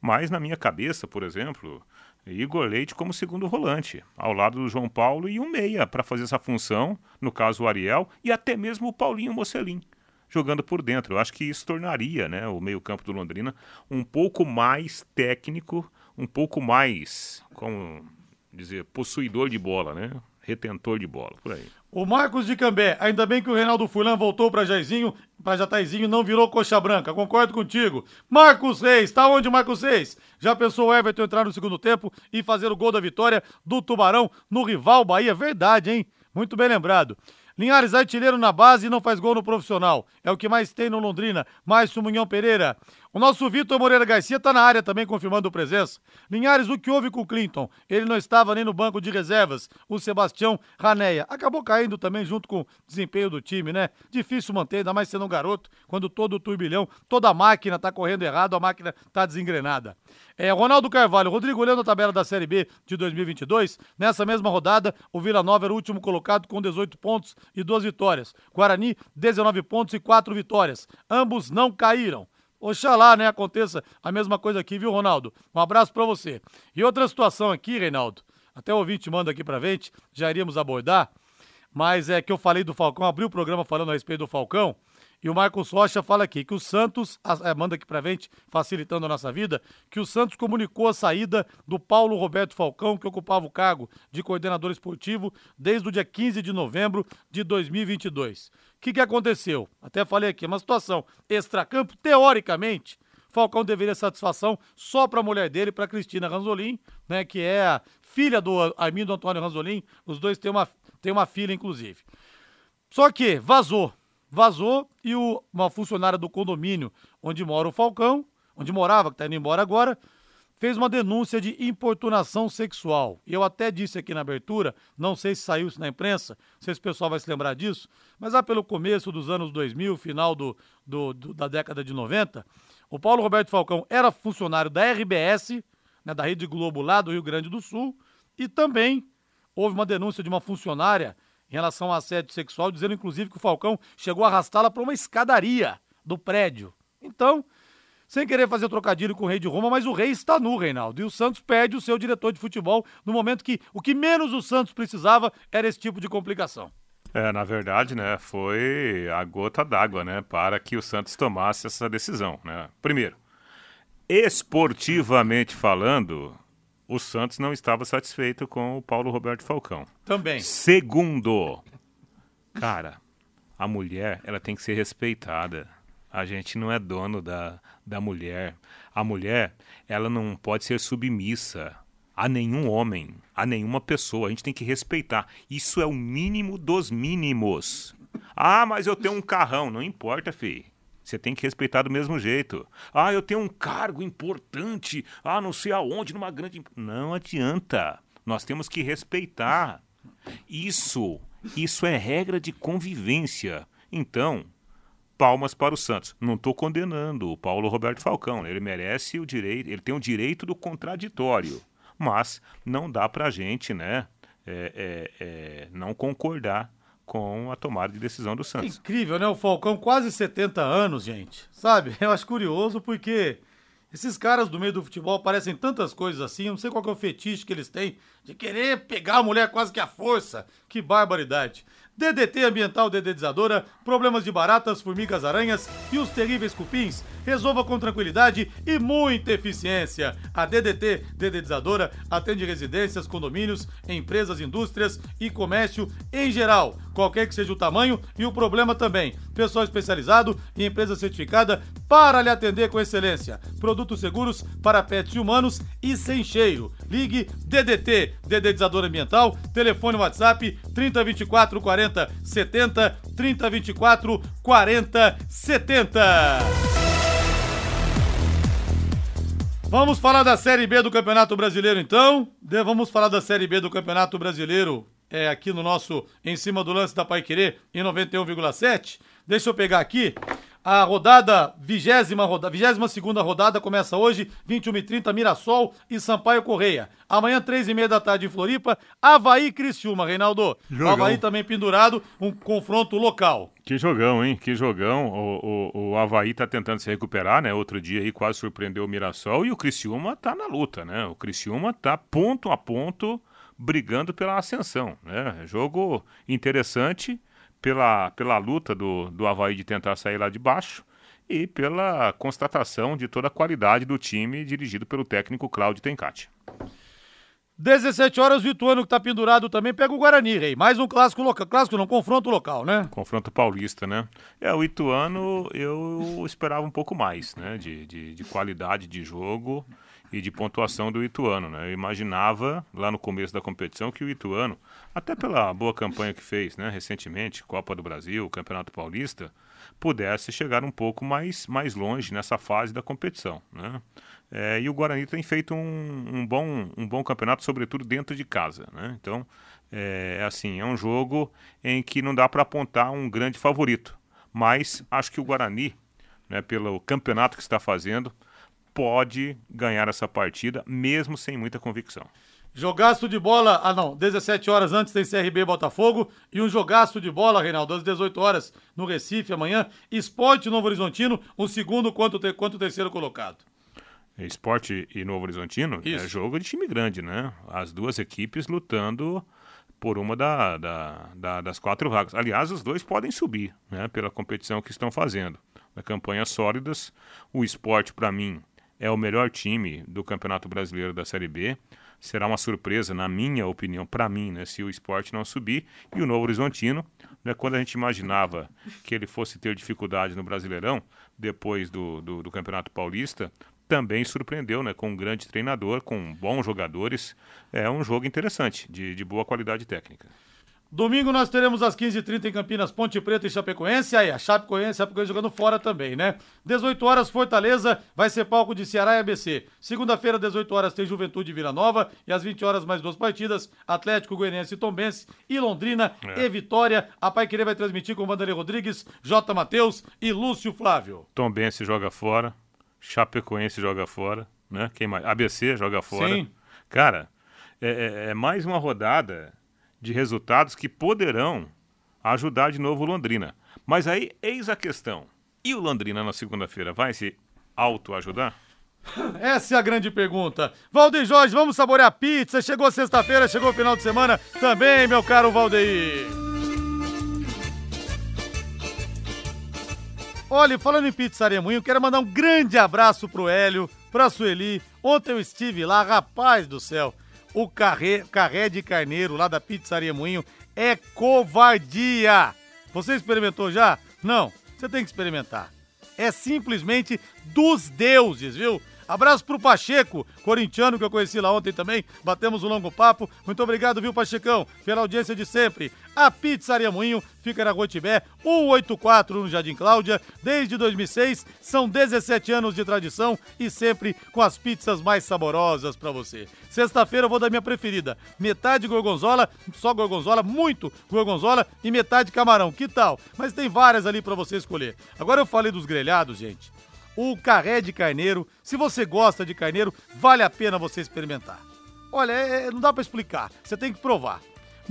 Mas na minha cabeça, por exemplo, Igor Leite como segundo volante, ao lado do João Paulo e um meia para fazer essa função, no caso o Ariel, e até mesmo o Paulinho Mocelin jogando por dentro. Eu acho que isso tornaria né, o meio-campo do Londrina um pouco mais técnico, um pouco mais, como dizer, possuidor de bola, né? Retentor de bola, por aí. O Marcos de Cambé, ainda bem que o Reinaldo Fulan voltou para Jairzinho, para Jataizinho, não virou coxa branca, concordo contigo. Marcos Reis, tá onde Marcos Reis? Já pensou o Everton entrar no segundo tempo e fazer o gol da vitória do Tubarão no rival Bahia? Verdade, hein? Muito bem lembrado. Linhares, artilheiro na base e não faz gol no profissional. É o que mais tem no Londrina. Mais Munhão Pereira. O nosso Vitor Moreira Garcia está na área também confirmando presença. Linhares, o que houve com o Clinton? Ele não estava nem no banco de reservas. O Sebastião Raneia acabou caindo também junto com o desempenho do time, né? Difícil manter, ainda mais sendo um garoto, quando todo o turbilhão, toda a máquina está correndo errado, a máquina está desengrenada. É, Ronaldo Carvalho, Rodrigo, olhando a tabela da Série B de 2022, nessa mesma rodada, o Vila Nova era o último colocado com 18 pontos e duas vitórias. Guarani, 19 pontos e quatro vitórias. Ambos não caíram. Oxalá, né, aconteça a mesma coisa aqui, viu, Ronaldo? Um abraço para você. E outra situação aqui, Reinaldo, até o ouvinte manda aqui pra gente, já iríamos abordar, mas é que eu falei do Falcão, abri o programa falando a respeito do Falcão, e o Marcos Rocha fala aqui que o Santos, é, manda aqui pra gente, facilitando a nossa vida, que o Santos comunicou a saída do Paulo Roberto Falcão, que ocupava o cargo de coordenador esportivo desde o dia 15 de novembro de 2022. O que, que aconteceu? Até falei aqui, uma situação extracampo, teoricamente, Falcão deveria satisfação só para a mulher dele, para Cristina Ranzolin, né, que é a filha do Armindo Antônio Ranzolin. Os dois têm uma, têm uma filha, inclusive. Só que vazou vazou e o, uma funcionária do condomínio onde mora o Falcão, onde morava, que está indo embora agora, fez uma denúncia de importunação sexual. E eu até disse aqui na abertura, não sei se saiu isso na imprensa, não sei se o pessoal vai se lembrar disso, mas lá pelo começo dos anos 2000, final do, do, do da década de 90, o Paulo Roberto Falcão era funcionário da RBS, né, da Rede Globo lá do Rio Grande do Sul, e também houve uma denúncia de uma funcionária em relação ao assédio sexual, dizendo inclusive que o Falcão chegou a arrastá-la para uma escadaria do prédio. Então, sem querer fazer trocadilho com o rei de Roma, mas o rei está nu, Reinaldo. E o Santos perde o seu diretor de futebol no momento que o que menos o Santos precisava era esse tipo de complicação. É, na verdade, né, foi a gota d'água, né, para que o Santos tomasse essa decisão, né. Primeiro, esportivamente falando, o Santos não estava satisfeito com o Paulo Roberto Falcão. Também. Segundo, cara, a mulher, ela tem que ser respeitada. A gente não é dono da, da mulher. A mulher, ela não pode ser submissa a nenhum homem, a nenhuma pessoa. A gente tem que respeitar. Isso é o mínimo dos mínimos. Ah, mas eu tenho um carrão. Não importa, filho. Você tem que respeitar do mesmo jeito. Ah, eu tenho um cargo importante, ah, não sei aonde, numa grande. Não adianta. Nós temos que respeitar. Isso, isso é regra de convivência. Então, palmas para o Santos. Não estou condenando o Paulo Roberto Falcão. Ele merece o direito, ele tem o direito do contraditório. Mas não dá para a gente, né, é, é, é, não concordar com a tomada de decisão do Santos. Incrível, né? O Falcão, quase 70 anos, gente. Sabe? Eu acho curioso porque esses caras do meio do futebol parecem tantas coisas assim. Eu não sei qual é o fetiche que eles têm de querer pegar a mulher quase que à força. Que barbaridade. DDT Ambiental Dedetizadora, problemas de baratas, formigas, aranhas e os terríveis cupins. Resolva com tranquilidade e muita eficiência. A DDT Dedetizadora atende residências, condomínios, empresas, indústrias e comércio em geral, qualquer que seja o tamanho e o problema também. Pessoal especializado e empresa certificada para lhe atender com excelência. Produtos seguros para pets e humanos e sem cheiro. Ligue DDT Dedetizador Ambiental, telefone WhatsApp 3024 40 70 3024 40 70. Vamos falar da Série B do Campeonato Brasileiro então. De- Vamos falar da Série B do Campeonato Brasileiro é, aqui no nosso Em Cima do Lance da Pai Querer em 91,7. Deixa eu pegar aqui. A rodada, vigésima rodada, vigésima segunda rodada começa hoje, 21h30, Mirassol e Sampaio Correia. Amanhã, três e meia da tarde em Floripa, Havaí e Criciúma, Reinaldo. Jogão. Havaí também pendurado, um confronto local. Que jogão, hein? Que jogão. O, o, o Havaí tá tentando se recuperar, né? Outro dia aí quase surpreendeu o Mirassol e o Criciúma tá na luta, né? O Criciúma tá ponto a ponto brigando pela ascensão, né? Jogo interessante pela, pela luta do, do Havaí de tentar sair lá de baixo e pela constatação de toda a qualidade do time dirigido pelo técnico Cláudio Tencati. 17 horas, o Ituano que tá pendurado também pega o Guarani, Rei. Mais um clássico local. Clássico não, confronto local, né? Confronto paulista, né? É, o Ituano eu esperava um pouco mais, né? De, de, de qualidade de jogo e de pontuação do Ituano, né? Eu imaginava lá no começo da competição que o Ituano, até pela boa campanha que fez, né? Recentemente, Copa do Brasil, Campeonato Paulista, pudesse chegar um pouco mais, mais longe nessa fase da competição, né? É, e o Guarani tem feito um, um bom, um bom campeonato, sobretudo dentro de casa. Né? Então, é, é assim, é um jogo em que não dá para apontar um grande favorito. Mas acho que o Guarani, né, pelo campeonato que está fazendo, pode ganhar essa partida, mesmo sem muita convicção. Jogaço de bola, ah não, 17 horas antes tem CRB Botafogo e um jogaço de bola, Reinaldo, às 18 horas no Recife amanhã, Esporte Novo Horizontino, o segundo quanto, quanto o terceiro colocado. Esporte e Novo Horizontino é Isso. jogo de time grande, né? As duas equipes lutando por uma da, da- da- das quatro vagas. Aliás, os dois podem subir, né? Pela competição que estão fazendo. Na campanhas sólidas, o esporte, para mim, é o melhor time do Campeonato Brasileiro da Série B. Será uma surpresa, na minha opinião, para mim, né, se o esporte não subir. E o Novo Horizontino, né, quando a gente imaginava que ele fosse ter dificuldade no Brasileirão, depois do, do, do Campeonato Paulista, também surpreendeu, né, com um grande treinador, com bons jogadores. É um jogo interessante, de, de boa qualidade técnica. Domingo nós teremos às 15h30 em Campinas, Ponte Preta e Chapecoense. Aí, a Chapecoense, Chapecoense jogando fora também, né? 18 horas, Fortaleza, vai ser palco de Ceará e ABC. Segunda-feira, 18 horas, tem Juventude e Vila Nova. E às 20 horas, mais duas partidas: Atlético, Goianiense e Tombense. E Londrina É. e Vitória. A Pai Querer vai transmitir com Vanderlei Rodrigues, J. Matheus e Lúcio Flávio. Tombense joga fora, Chapecoense joga fora, né? Quem mais? ABC joga fora. Sim. Cara, é, é- é mais uma rodada de resultados que poderão ajudar de novo o Londrina. Mas aí, eis a questão. E o Londrina na segunda-feira vai se auto-ajudar? Essa é a grande pergunta. Valdeir Jorge, vamos saborear pizza. Chegou sexta-feira, chegou o final de semana também, meu caro Valdeir. Olha, falando em pizzaria Moinho, quero mandar um grande abraço pro Hélio, pra Sueli. Ontem eu estive lá, rapaz do céu. O carré, carré de carneiro lá da pizzaria Moinho é covardia. Você experimentou já? Não, você tem que experimentar. É simplesmente dos deuses, viu? Abraço pro Pacheco, corintiano que eu conheci lá ontem também. Batemos um longo papo. Muito obrigado, viu, Pachecão, pela audiência de sempre. A Pizzaria Moinho fica na Rua Tibé, 184 no Jardim Cláudia. Desde 2006, são 17 anos de tradição e sempre com as pizzas mais saborosas pra você. Sexta-feira eu vou dar minha preferida. Metade gorgonzola, só gorgonzola, muito gorgonzola e metade camarão. Que tal? Mas tem várias ali pra você escolher. Agora eu falei dos grelhados, gente o carré de carneiro. Se você gosta de carneiro, vale a pena você experimentar. Olha, é- é- não dá pra explicar. Você tem que provar.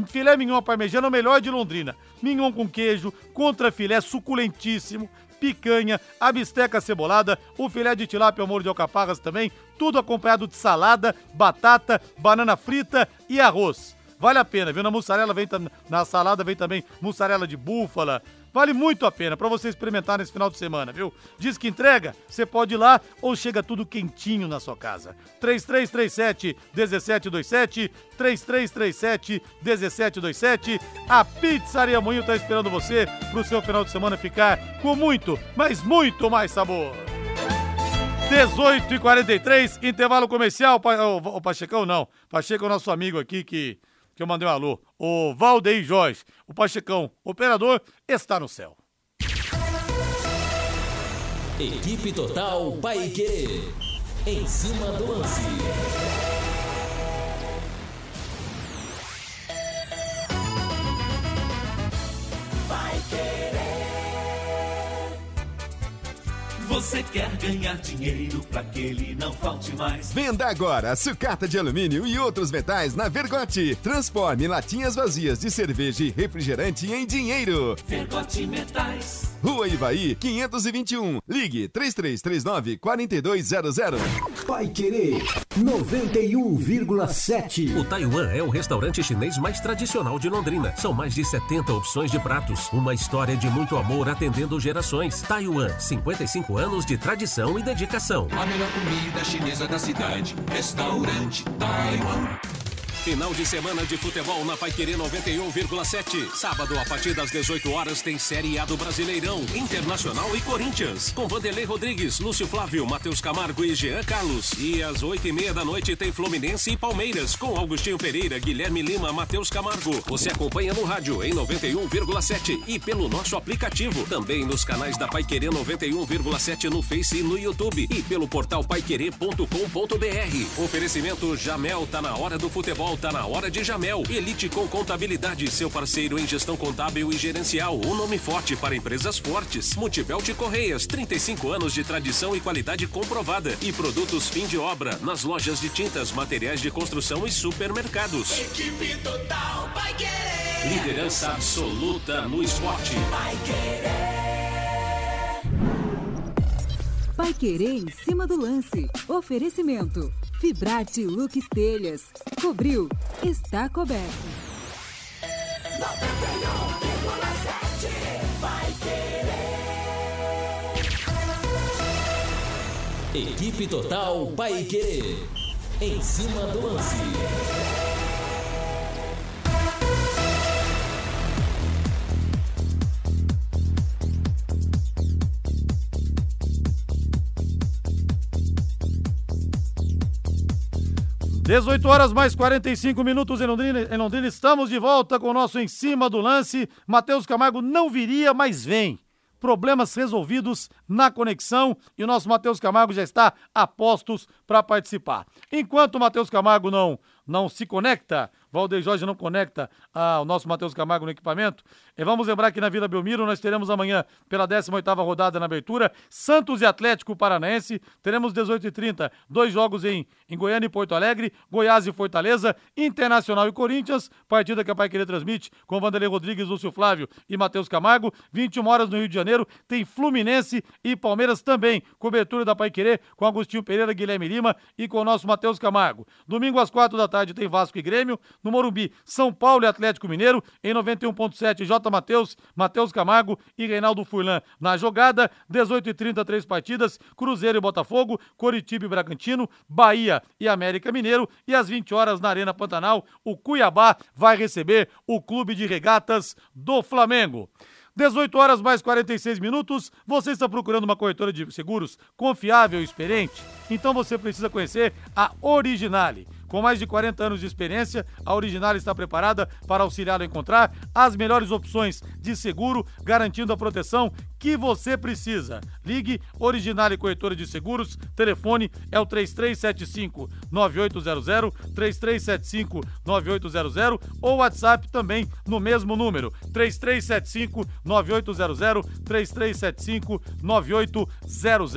Filé mignon parmegiana é o melhor de Londrina. Mignon com queijo, contra filé suculentíssimo, picanha, a bisteca cebolada, o filé de tilápia ao molho de alcaparras também, tudo acompanhado de salada, batata, banana frita e arroz. Vale a pena, viu? Na mussarela vem na salada vem também mussarela de búfala. Vale muito a pena pra você experimentar nesse final de semana, viu? Diz que entrega, você pode ir lá ou chega tudo quentinho na sua casa. 3337 1727, 3337 1727. A Pizzaria Moinho tá esperando você pro seu final de semana ficar com muito, mas muito mais sabor. 18 e 43 intervalo comercial. O, o Pachecão não. Pacheco é o nosso amigo aqui que, que eu mandei um alô. O Valdeir Jorge. O Pachecão, operador, está no céu. Equipe Total Paique. Em cima do lance. Você quer ganhar dinheiro pra que ele não falte mais? Venda agora a sucata de alumínio e outros metais na Vergote. Transforme latinhas vazias de cerveja e refrigerante em dinheiro. Vergote Metais. Rua Ivaí, 521. Ligue 3339 4200. Vai Querer 91,7. O Taiwan é o restaurante chinês mais tradicional de Londrina. São mais de 70 opções de pratos. Uma história de muito amor atendendo gerações. Taiwan, 55 anos de tradição e dedicação. A melhor comida chinesa da cidade. Restaurante Taiwan. Final de semana de futebol na Paiquerê 91,7. Sábado, a partir das 18 horas, tem Série A do Brasileirão, Internacional e Corinthians. Com Vanderlei Rodrigues, Lúcio Flávio, Matheus Camargo e Jean Carlos. E às 8 e meia da noite tem Fluminense e Palmeiras, com Augustinho Pereira, Guilherme Lima, Matheus Camargo. Você acompanha no rádio em 91,7 e pelo nosso aplicativo. Também nos canais da Paiquerê 91,7 no Face e no YouTube. E pelo portal paiquerê.com.br. Oferecimento Jamel, tá na hora do futebol, tá na hora de Jamel. Elite com Contabilidade, seu parceiro em gestão contábil e gerencial. Um nome forte para empresas fortes. Multibelt Correias, 35 anos de tradição e qualidade comprovada. E produtos fim de obra nas lojas de tintas, materiais de construção e supermercados. Equipe Total vai querer. Liderança absoluta no esporte. Vai querer. Vai Querer em cima do lance. Oferecimento. Fibrate Lux Telhas. Cobriu. Está coberto. 91,7 vai querer. Equipe Total Paique. Em cima do lance. Dezoito horas mais 45 minutos em Londrina, em Londrina. Estamos de volta com o nosso Em Cima do Lance. Matheus Camargo não viria, mas vem. Problemas resolvidos na conexão e o nosso Matheus Camargo já está a postos para participar. Enquanto o Matheus Camargo não, não se conecta, Valdeir Jorge não conecta ah, o nosso Matheus Camargo no equipamento. E vamos lembrar que na Vila Belmiro nós teremos amanhã, pela 18ª rodada na abertura, Santos e Atlético Paranaense. Teremos 18h30, dois jogos em, em Goiânia e Porto Alegre, Goiás e Fortaleza, Internacional e Corinthians, partida que a Pai Querer transmite com Vanderlei Rodrigues, Lúcio Flávio e Matheus Camargo. 21 horas no Rio de Janeiro, tem Fluminense e Palmeiras também. Cobertura da Pai Querer com Agostinho Pereira, Guilherme Lima e com o nosso Matheus Camargo. Domingo às quatro da tarde tem Vasco e Grêmio. No Morumbi, São Paulo e Atlético Mineiro. Em 91.7, J. Matheus, Matheus Camargo e Reinaldo Furlan. Na jogada, 18h30, três partidas. Cruzeiro e Botafogo, Coritiba e Bragantino, Bahia e América Mineiro. E às 20 horas na Arena Pantanal, o Cuiabá vai receber o Clube de Regatas do Flamengo. 18 horas mais 46 minutos. Você está procurando uma corretora de seguros confiável e experiente? Então você precisa conhecer a Originale. Com mais de 40 anos de experiência, a Original está preparada para auxiliá-lo a encontrar as melhores opções de seguro, garantindo a proteção que você precisa. Ligue Original Corretora de Seguros, telefone é o 3375 9800, 3375 9800 ou WhatsApp também no mesmo número, 3375 9800, 3375 9800.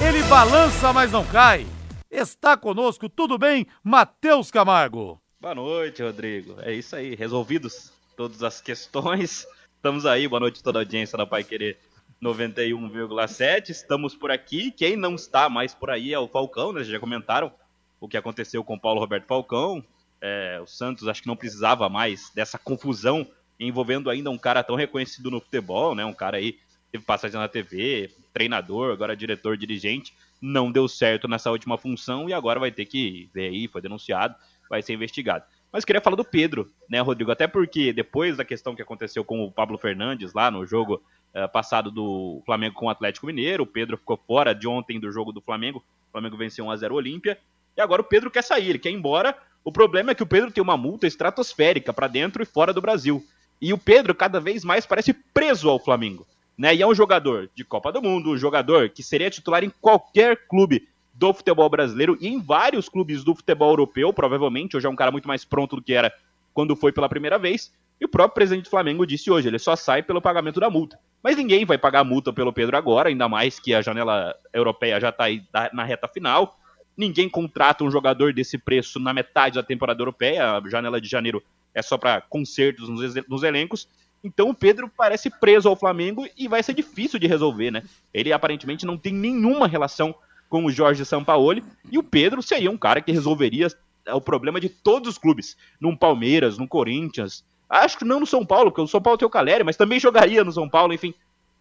Ele balança, mas não cai. Está conosco, tudo bem, Matheus Camargo? Boa noite, Rodrigo. É isso aí, resolvidos todas as questões. Estamos aí, boa noite toda a audiência da Pai Querer 91,7. Estamos por aqui. Quem não está mais por aí é o Falcão, né? Já comentaram o que aconteceu com o Paulo Roberto Falcão. É, o Santos acho que não precisava mais dessa confusão envolvendo ainda um cara tão reconhecido no futebol, né? Um cara aí teve passagem na TV, treinador, agora diretor, dirigente. Não deu certo nessa última função e agora vai ter que ver aí, foi denunciado, vai ser investigado. Mas queria falar do Pedro, né, Rodrigo? Até porque depois da questão que aconteceu com o Pablo Fernandes lá no jogo uh, passado do Flamengo com o Atlético Mineiro, o Pedro ficou fora de ontem do jogo do Flamengo. O Flamengo venceu 1x0 Olímpia. E agora o Pedro quer sair, ele quer ir embora. O problema é que o Pedro tem uma multa estratosférica para dentro e fora do Brasil. E o Pedro cada vez mais parece preso ao Flamengo. Né? E é um jogador de Copa do Mundo, um jogador que seria titular em qualquer clube do futebol brasileiro e em vários clubes do futebol europeu, provavelmente. Hoje é um cara muito mais pronto do que era quando foi pela primeira vez. E o próprio presidente do Flamengo disse hoje, ele só sai pelo pagamento da multa. Mas ninguém vai pagar a multa pelo Pedro agora, ainda mais que a janela europeia já está na reta final. Ninguém contrata um jogador desse preço na metade da temporada europeia. A janela de janeiro é só para concertos nos, nos elencos. Então o Pedro parece preso ao Flamengo e vai ser difícil de resolver, né? Ele aparentemente não tem nenhuma relação com o Jorge Sampaoli, e o Pedro seria um cara que resolveria o problema de todos os clubes, num Palmeiras, no Corinthians, acho que não no São Paulo, porque o São Paulo tem o Caleri, mas também jogaria no São Paulo, enfim,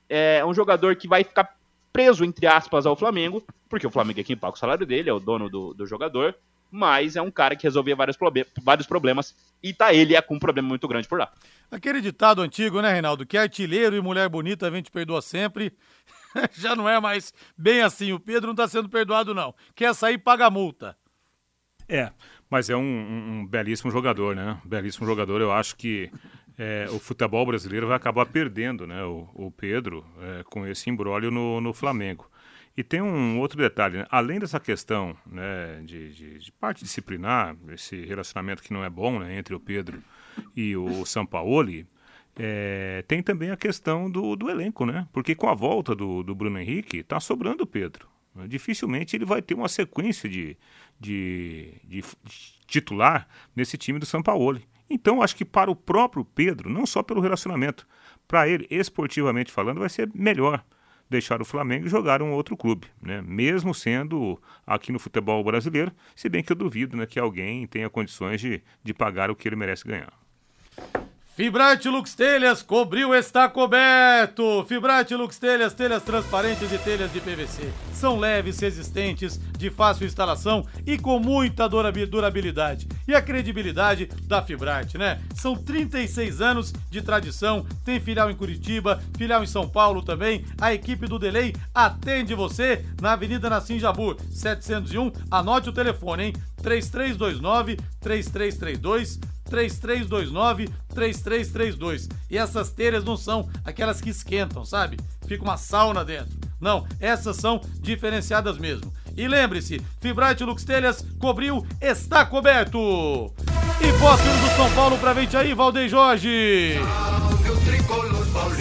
é um jogador que vai ficar preso, entre aspas, ao Flamengo, porque o Flamengo é quem paga o salário dele, é o dono do, do jogador, mas é um cara que resolvia vários, vários problemas e tá ele é com um problema muito grande por lá. Aquele ditado antigo, né, Reinaldo? Que artilheiro e mulher bonita a gente perdoa sempre. Já não é mais bem assim. O Pedro não tá sendo perdoado, não. Quer sair, paga a multa. É, mas é um, um, um belíssimo jogador, né? Belíssimo jogador. Eu acho que é, o futebol brasileiro vai acabar perdendo, né? O, o Pedro é, com esse embrólio no, no Flamengo. E tem um outro detalhe, né? além dessa questão né, de, de, de, parte disciplinar, esse relacionamento que não é bom né, entre o Pedro e o Sampaoli, é, tem também a questão do, do, elenco, né? Porque com a volta do, do Bruno Henrique, está sobrando o Pedro. Dificilmente ele vai ter uma sequência de, de, de, titular nesse time do Sampaoli. Então, acho que para o próprio Pedro, não só pelo relacionamento, para ele, esportivamente falando, vai ser melhor deixar o Flamengo e jogar um outro clube, né? Mesmo sendo aqui no futebol brasileiro, se bem que eu duvido, né, que alguém tenha condições de, de pagar o que ele merece ganhar. Fibrate Lux Telhas, cobriu, está coberto. Fibrate Lux Telhas, telhas transparentes e telhas de PVC. São leves, resistentes, de fácil instalação e com muita durabilidade. E a credibilidade da Fibrate, né? São 36 anos de tradição, tem filial em Curitiba, filial em São Paulo também. A equipe do Delay atende você na Avenida Nassim Jabur, 701. Anote o telefone, hein? 3329 3332 3329-3332. E essas telhas não são aquelas que esquentam, sabe? Fica uma sauna dentro. Não, essas são diferenciadas mesmo. E lembre-se, Fibrate Lux Telhas cobriu, está coberto. E posse do São Paulo pra frente aí, Valdeir Jorge.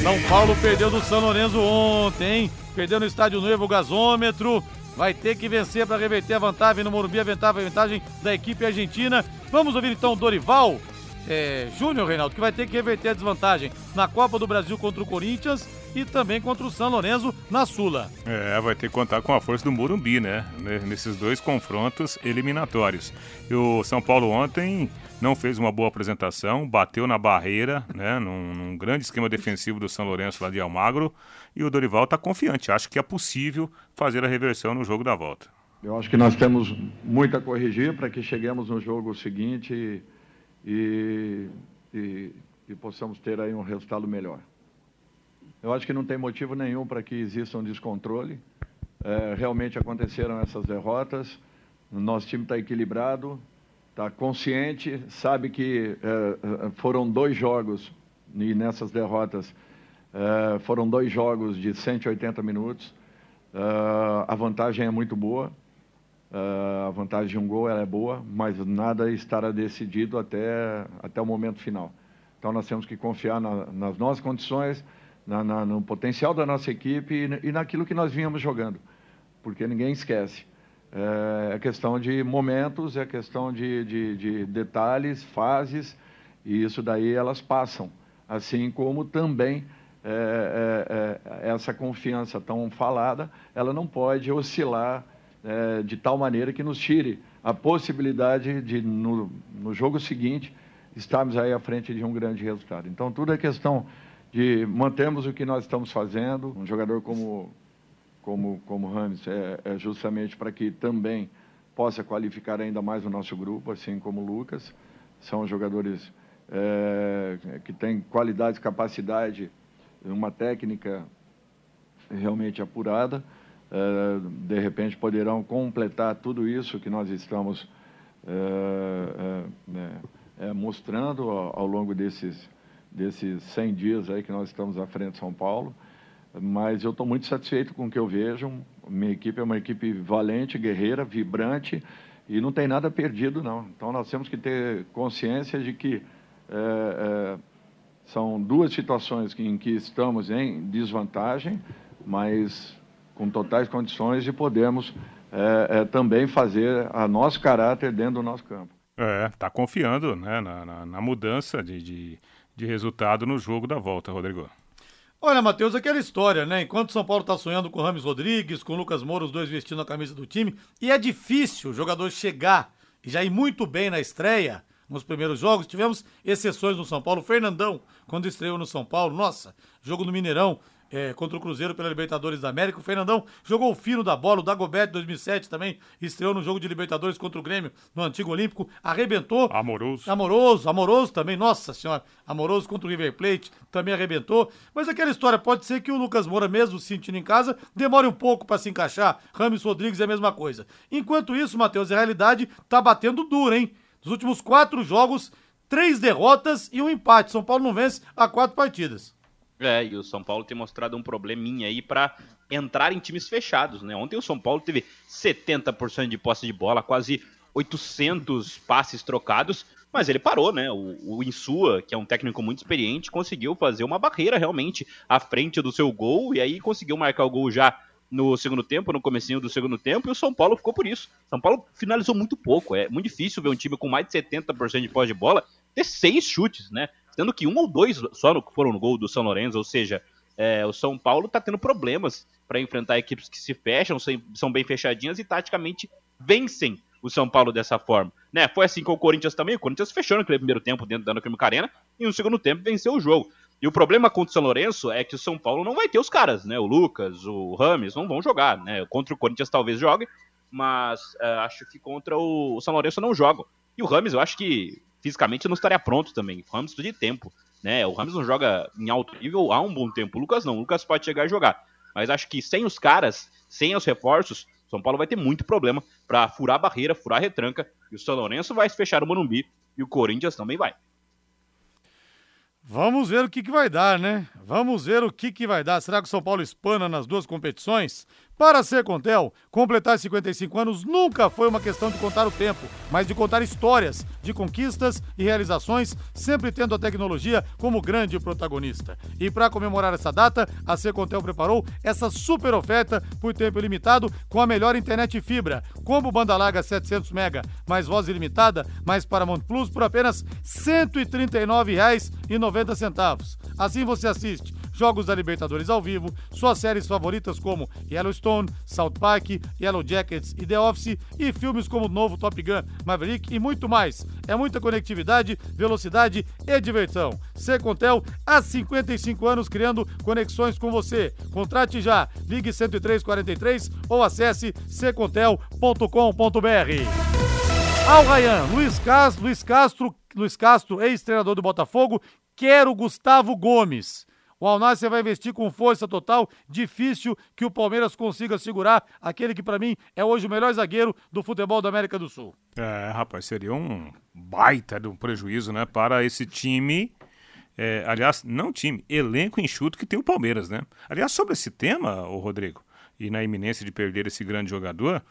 São Paulo perdeu do São Lourenço ontem? Perdeu no Estádio Novo Gasômetro vai ter que vencer para reverter a vantagem no Morumbi, a vantagem da equipe argentina. Vamos ouvir então o Dorival é, Júnior, Reinaldo, que vai ter que reverter a desvantagem na Copa do Brasil contra o Corinthians e também contra o São Lourenço na Sula. É, vai ter que contar com a força do Morumbi, né? Nesses dois confrontos eliminatórios. E o São Paulo ontem não fez uma boa apresentação, bateu na barreira, né? Num, num grande esquema defensivo do São Lourenço lá de Almagro. E o Dorival está confiante, acho que é possível fazer a reversão no jogo da volta. Eu acho que nós temos muito a corrigir para que cheguemos no jogo seguinte e, e, e possamos ter aí um resultado melhor. Eu acho que não tem motivo nenhum para que exista um descontrole. É, realmente aconteceram essas derrotas. Nosso time está equilibrado, está consciente, sabe que é, é, foram dois jogos e nessas derrotas é, foram dois jogos de 180 minutos. É, a vantagem é muito boa. É, a vantagem de um gol é boa, mas nada estará decidido até, até o momento final. Então nós temos que confiar na, nas nossas condições, na, na, no potencial da nossa equipe e, e, naquilo que nós vínhamos jogando, porque ninguém esquece. É questão de momentos, é questão de, de, de detalhes, fases, e isso daí elas passam. Assim como também é, é, é, essa confiança tão falada, ela não pode oscilar é, de tal maneira que nos tire a possibilidade de, no, no jogo seguinte, estarmos aí à frente de um grande resultado. Então, tudo é questão de mantermos o que nós estamos fazendo. Um jogador como como como Rames é, é justamente para que também possa qualificar ainda mais o nosso grupo, assim como o Lucas. São jogadores é, que têm qualidade, capacidade, uma técnica realmente apurada. É, de repente poderão completar tudo isso que nós estamos né, é mostrando ao, ao longo desses desses 100 dias aí que nós estamos à frente de São Paulo. Mas eu estou muito satisfeito com o que eu vejo. Minha equipe é uma equipe valente, guerreira, vibrante e não tem nada perdido, não. Então nós temos que ter consciência de que é, é, são duas situações em que estamos em desvantagem, mas com totais condições de podermos é, também fazer a nosso caráter dentro do nosso campo. É, está confiando né, na, na, na mudança de, de de resultado no jogo da volta, Rodrigo. Olha, Matheus, aquela história, né? Enquanto o São Paulo tá sonhando com o Rames Rodrigues, com o Lucas Moura, os dois vestindo a camisa do time, e é difícil o jogador chegar e já ir muito bem na estreia, nos primeiros jogos. Tivemos exceções no São Paulo. Fernandão, quando estreou no São Paulo, nossa, jogo no Mineirão, é, contra o Cruzeiro pela Libertadores da América. O Fernandão jogou o fino da bola, o Dagobert 2007 também estreou no jogo de Libertadores contra o Grêmio no Antigo Olímpico, arrebentou. Amoroso. Amoroso, amoroso também, nossa senhora. Amoroso contra o River Plate, também arrebentou. Mas aquela história, pode ser que o Lucas Moura, mesmo se sentindo em casa, demore um pouco para se encaixar. Rames Rodrigues é a mesma coisa. Enquanto isso, Matheus, a realidade tá batendo duro, hein? Nos últimos quatro jogos, três derrotas e um empate. São Paulo não vence há quatro partidas. É, e o São Paulo tem mostrado um probleminha aí para entrar em times fechados, né? Ontem o São Paulo teve 70% de posse de bola, quase 800 passes trocados, mas ele parou, né? O, o Insua, que é um técnico muito experiente, conseguiu fazer uma barreira realmente à frente do seu gol e aí conseguiu marcar o gol já no segundo tempo, no comecinho do segundo tempo, e o São Paulo ficou por isso. São Paulo finalizou muito pouco, é muito difícil ver um time com mais de 70% de posse de bola ter seis chutes, né? Sendo que um ou dois só foram no gol do São Lourenço, ou seja, é, o São Paulo está tendo problemas para enfrentar equipes que se fecham, são bem fechadinhas e taticamente vencem o São Paulo dessa forma. Né? Foi assim com o Corinthians também, o Corinthians fechou naquele primeiro tempo dentro da Neoquímica Arena e no segundo tempo venceu o jogo. E o problema contra o São Lourenço é que o São Paulo não vai ter os caras, né? O Lucas, o Rames não vão jogar, né? Contra o Corinthians talvez jogue, mas uh, acho que contra o São Lourenço não jogam. E o Rames, eu acho que fisicamente não estaria pronto também. O Ramos precisa de tempo. Né? O Ramos não joga em alto nível há um bom tempo. O Lucas não. O Lucas pode chegar e jogar. Mas acho que sem os caras, sem os reforços, São Paulo vai ter muito problema para furar barreira, furar a retranca. E o São Lourenço vai fechar o Morumbi. E o Corinthians também vai. Vamos ver o que, que vai dar, né? Vamos ver o que, que vai dar. Será que o São Paulo espana nas duas competições? Para ser Contel, completar 55 anos nunca foi uma questão de contar o tempo, mas de contar histórias de conquistas e realizações, sempre tendo a tecnologia como grande protagonista. E para comemorar essa data, a Secontel preparou essa super oferta por tempo limitado com a melhor internet fibra, combo banda larga 700 mega, mais voz ilimitada, mais Paramount Plus por apenas R$ 139,90. Assim você assiste jogos da Libertadores ao vivo, suas séries favoritas como Yellowstone, South Park, Yellow Jackets e The Office e filmes como o novo Top Gun, Maverick e muito mais. É muita conectividade, velocidade e diversão. Secontel há 55 anos criando conexões com você. Contrate já. Ligue 10343 ou acesse secontel.com.br. Ao Ryan, Luiz Castro, Luiz Castro, Luiz Castro, ex-treinador do Botafogo, quer o Gustavo Gomes. O Alnácia vai investir com força total. Difícil que o Palmeiras consiga segurar aquele que, para mim, é hoje o melhor zagueiro do futebol da América do Sul. É, rapaz, seria um baita de um prejuízo, né, para esse time. É, aliás, não time, elenco enxuto que tem o Palmeiras, né? Aliás, sobre esse tema, o Rodrigo, e na iminência de perder esse grande jogador,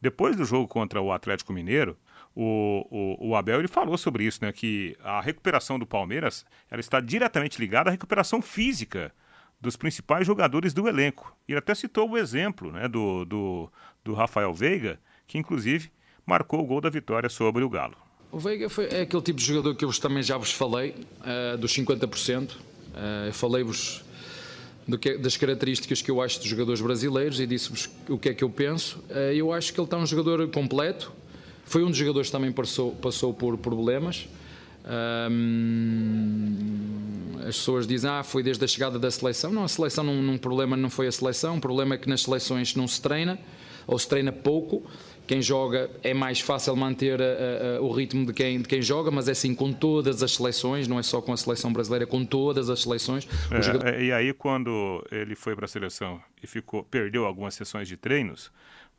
depois do jogo contra o Atlético Mineiro, o, o, o, Abel ele falou sobre isso, né? Que a recuperação do Palmeiras ela está diretamente ligada à recuperação física dos principais jogadores do elenco. Ele até citou o exemplo né, do, do, do Rafael Veiga, que inclusive marcou o gol da vitória sobre o Galo. O Veiga foi, é aquele tipo de jogador que eu também já vos falei, uh, dos 50%. Uh, Falei-vos das características que eu acho dos jogadores brasileiros e disse-vos o que é que eu penso. Uh, eu acho que ele está um jogador completo. Foi um dos jogadores que também passou, passou por problemas. As pessoas dizem, ah, foi desde a chegada da seleção. Não, a seleção, num, num problema não foi a seleção. O problema é que nas seleções não se treina, ou se treina pouco quem joga é mais fácil manter a, a, o ritmo de quem, de quem joga, mas é assim com todas as seleções, não é só com a seleção brasileira, é com todas as seleções. É, jogador... É, e aí, quando ele foi para a seleção e ficou, perdeu algumas sessões de treinos,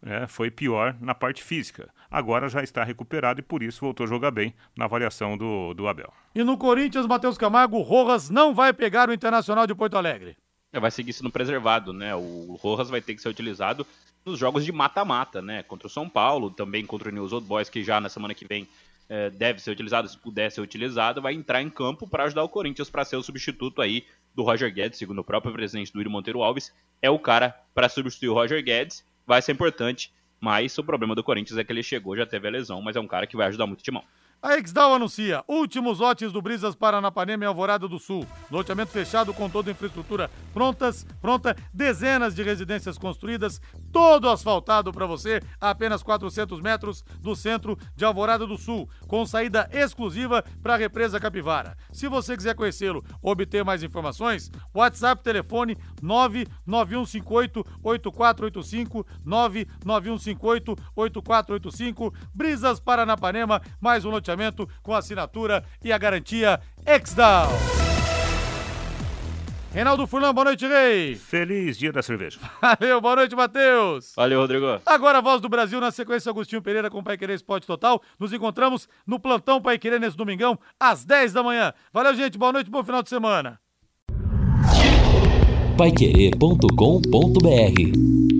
é, foi pior na parte física. Agora já está recuperado e por isso voltou a jogar bem na avaliação do, do Abel. E no Corinthians, Matheus Camargo, o Rojas não vai pegar o Internacional de Porto Alegre. É, vai seguir sendo preservado, né? O Rojas vai ter que ser utilizado nos jogos de mata-mata, né? Contra o São Paulo, também contra o News Old Boys, que já na semana que vem é, deve ser utilizado, se puder ser utilizado, vai entrar em campo para ajudar o Corinthians para ser o substituto aí do Roger Guedes, segundo o próprio presidente do Iro Monteiro Alves, é o cara para substituir o Roger Guedes, vai ser importante, mas o problema do Corinthians é que ele chegou, já teve a lesão, mas é um cara que vai ajudar muito o timão. A Exdal anuncia últimos lotes do Brisas Paranapanema e Alvorada do Sul. Loteamento fechado com toda a infraestrutura prontas, pronta, dezenas de residências construídas, todo asfaltado para você a apenas 400 metros do centro de Alvorada do Sul, com saída exclusiva para a represa Capivara. Se você quiser conhecê-lo obter mais informações, WhatsApp telefone 99158 8485 99158 8485 Brisas Paranapanema, mais um loteamento financiamento com assinatura e a garantia Exdal. Reinaldo Furlan, boa noite, Rei. Feliz dia da cerveja. Valeu, boa noite, Matheus. Valeu, Rodrigo. Agora a voz do Brasil, na sequência, Agostinho Pereira com o Pai Querer Esporte Total. Nos encontramos no plantão Pai Querer nesse domingão, às 10 da manhã. Valeu, gente, boa noite, bom final de semana. Paiquerê.com.br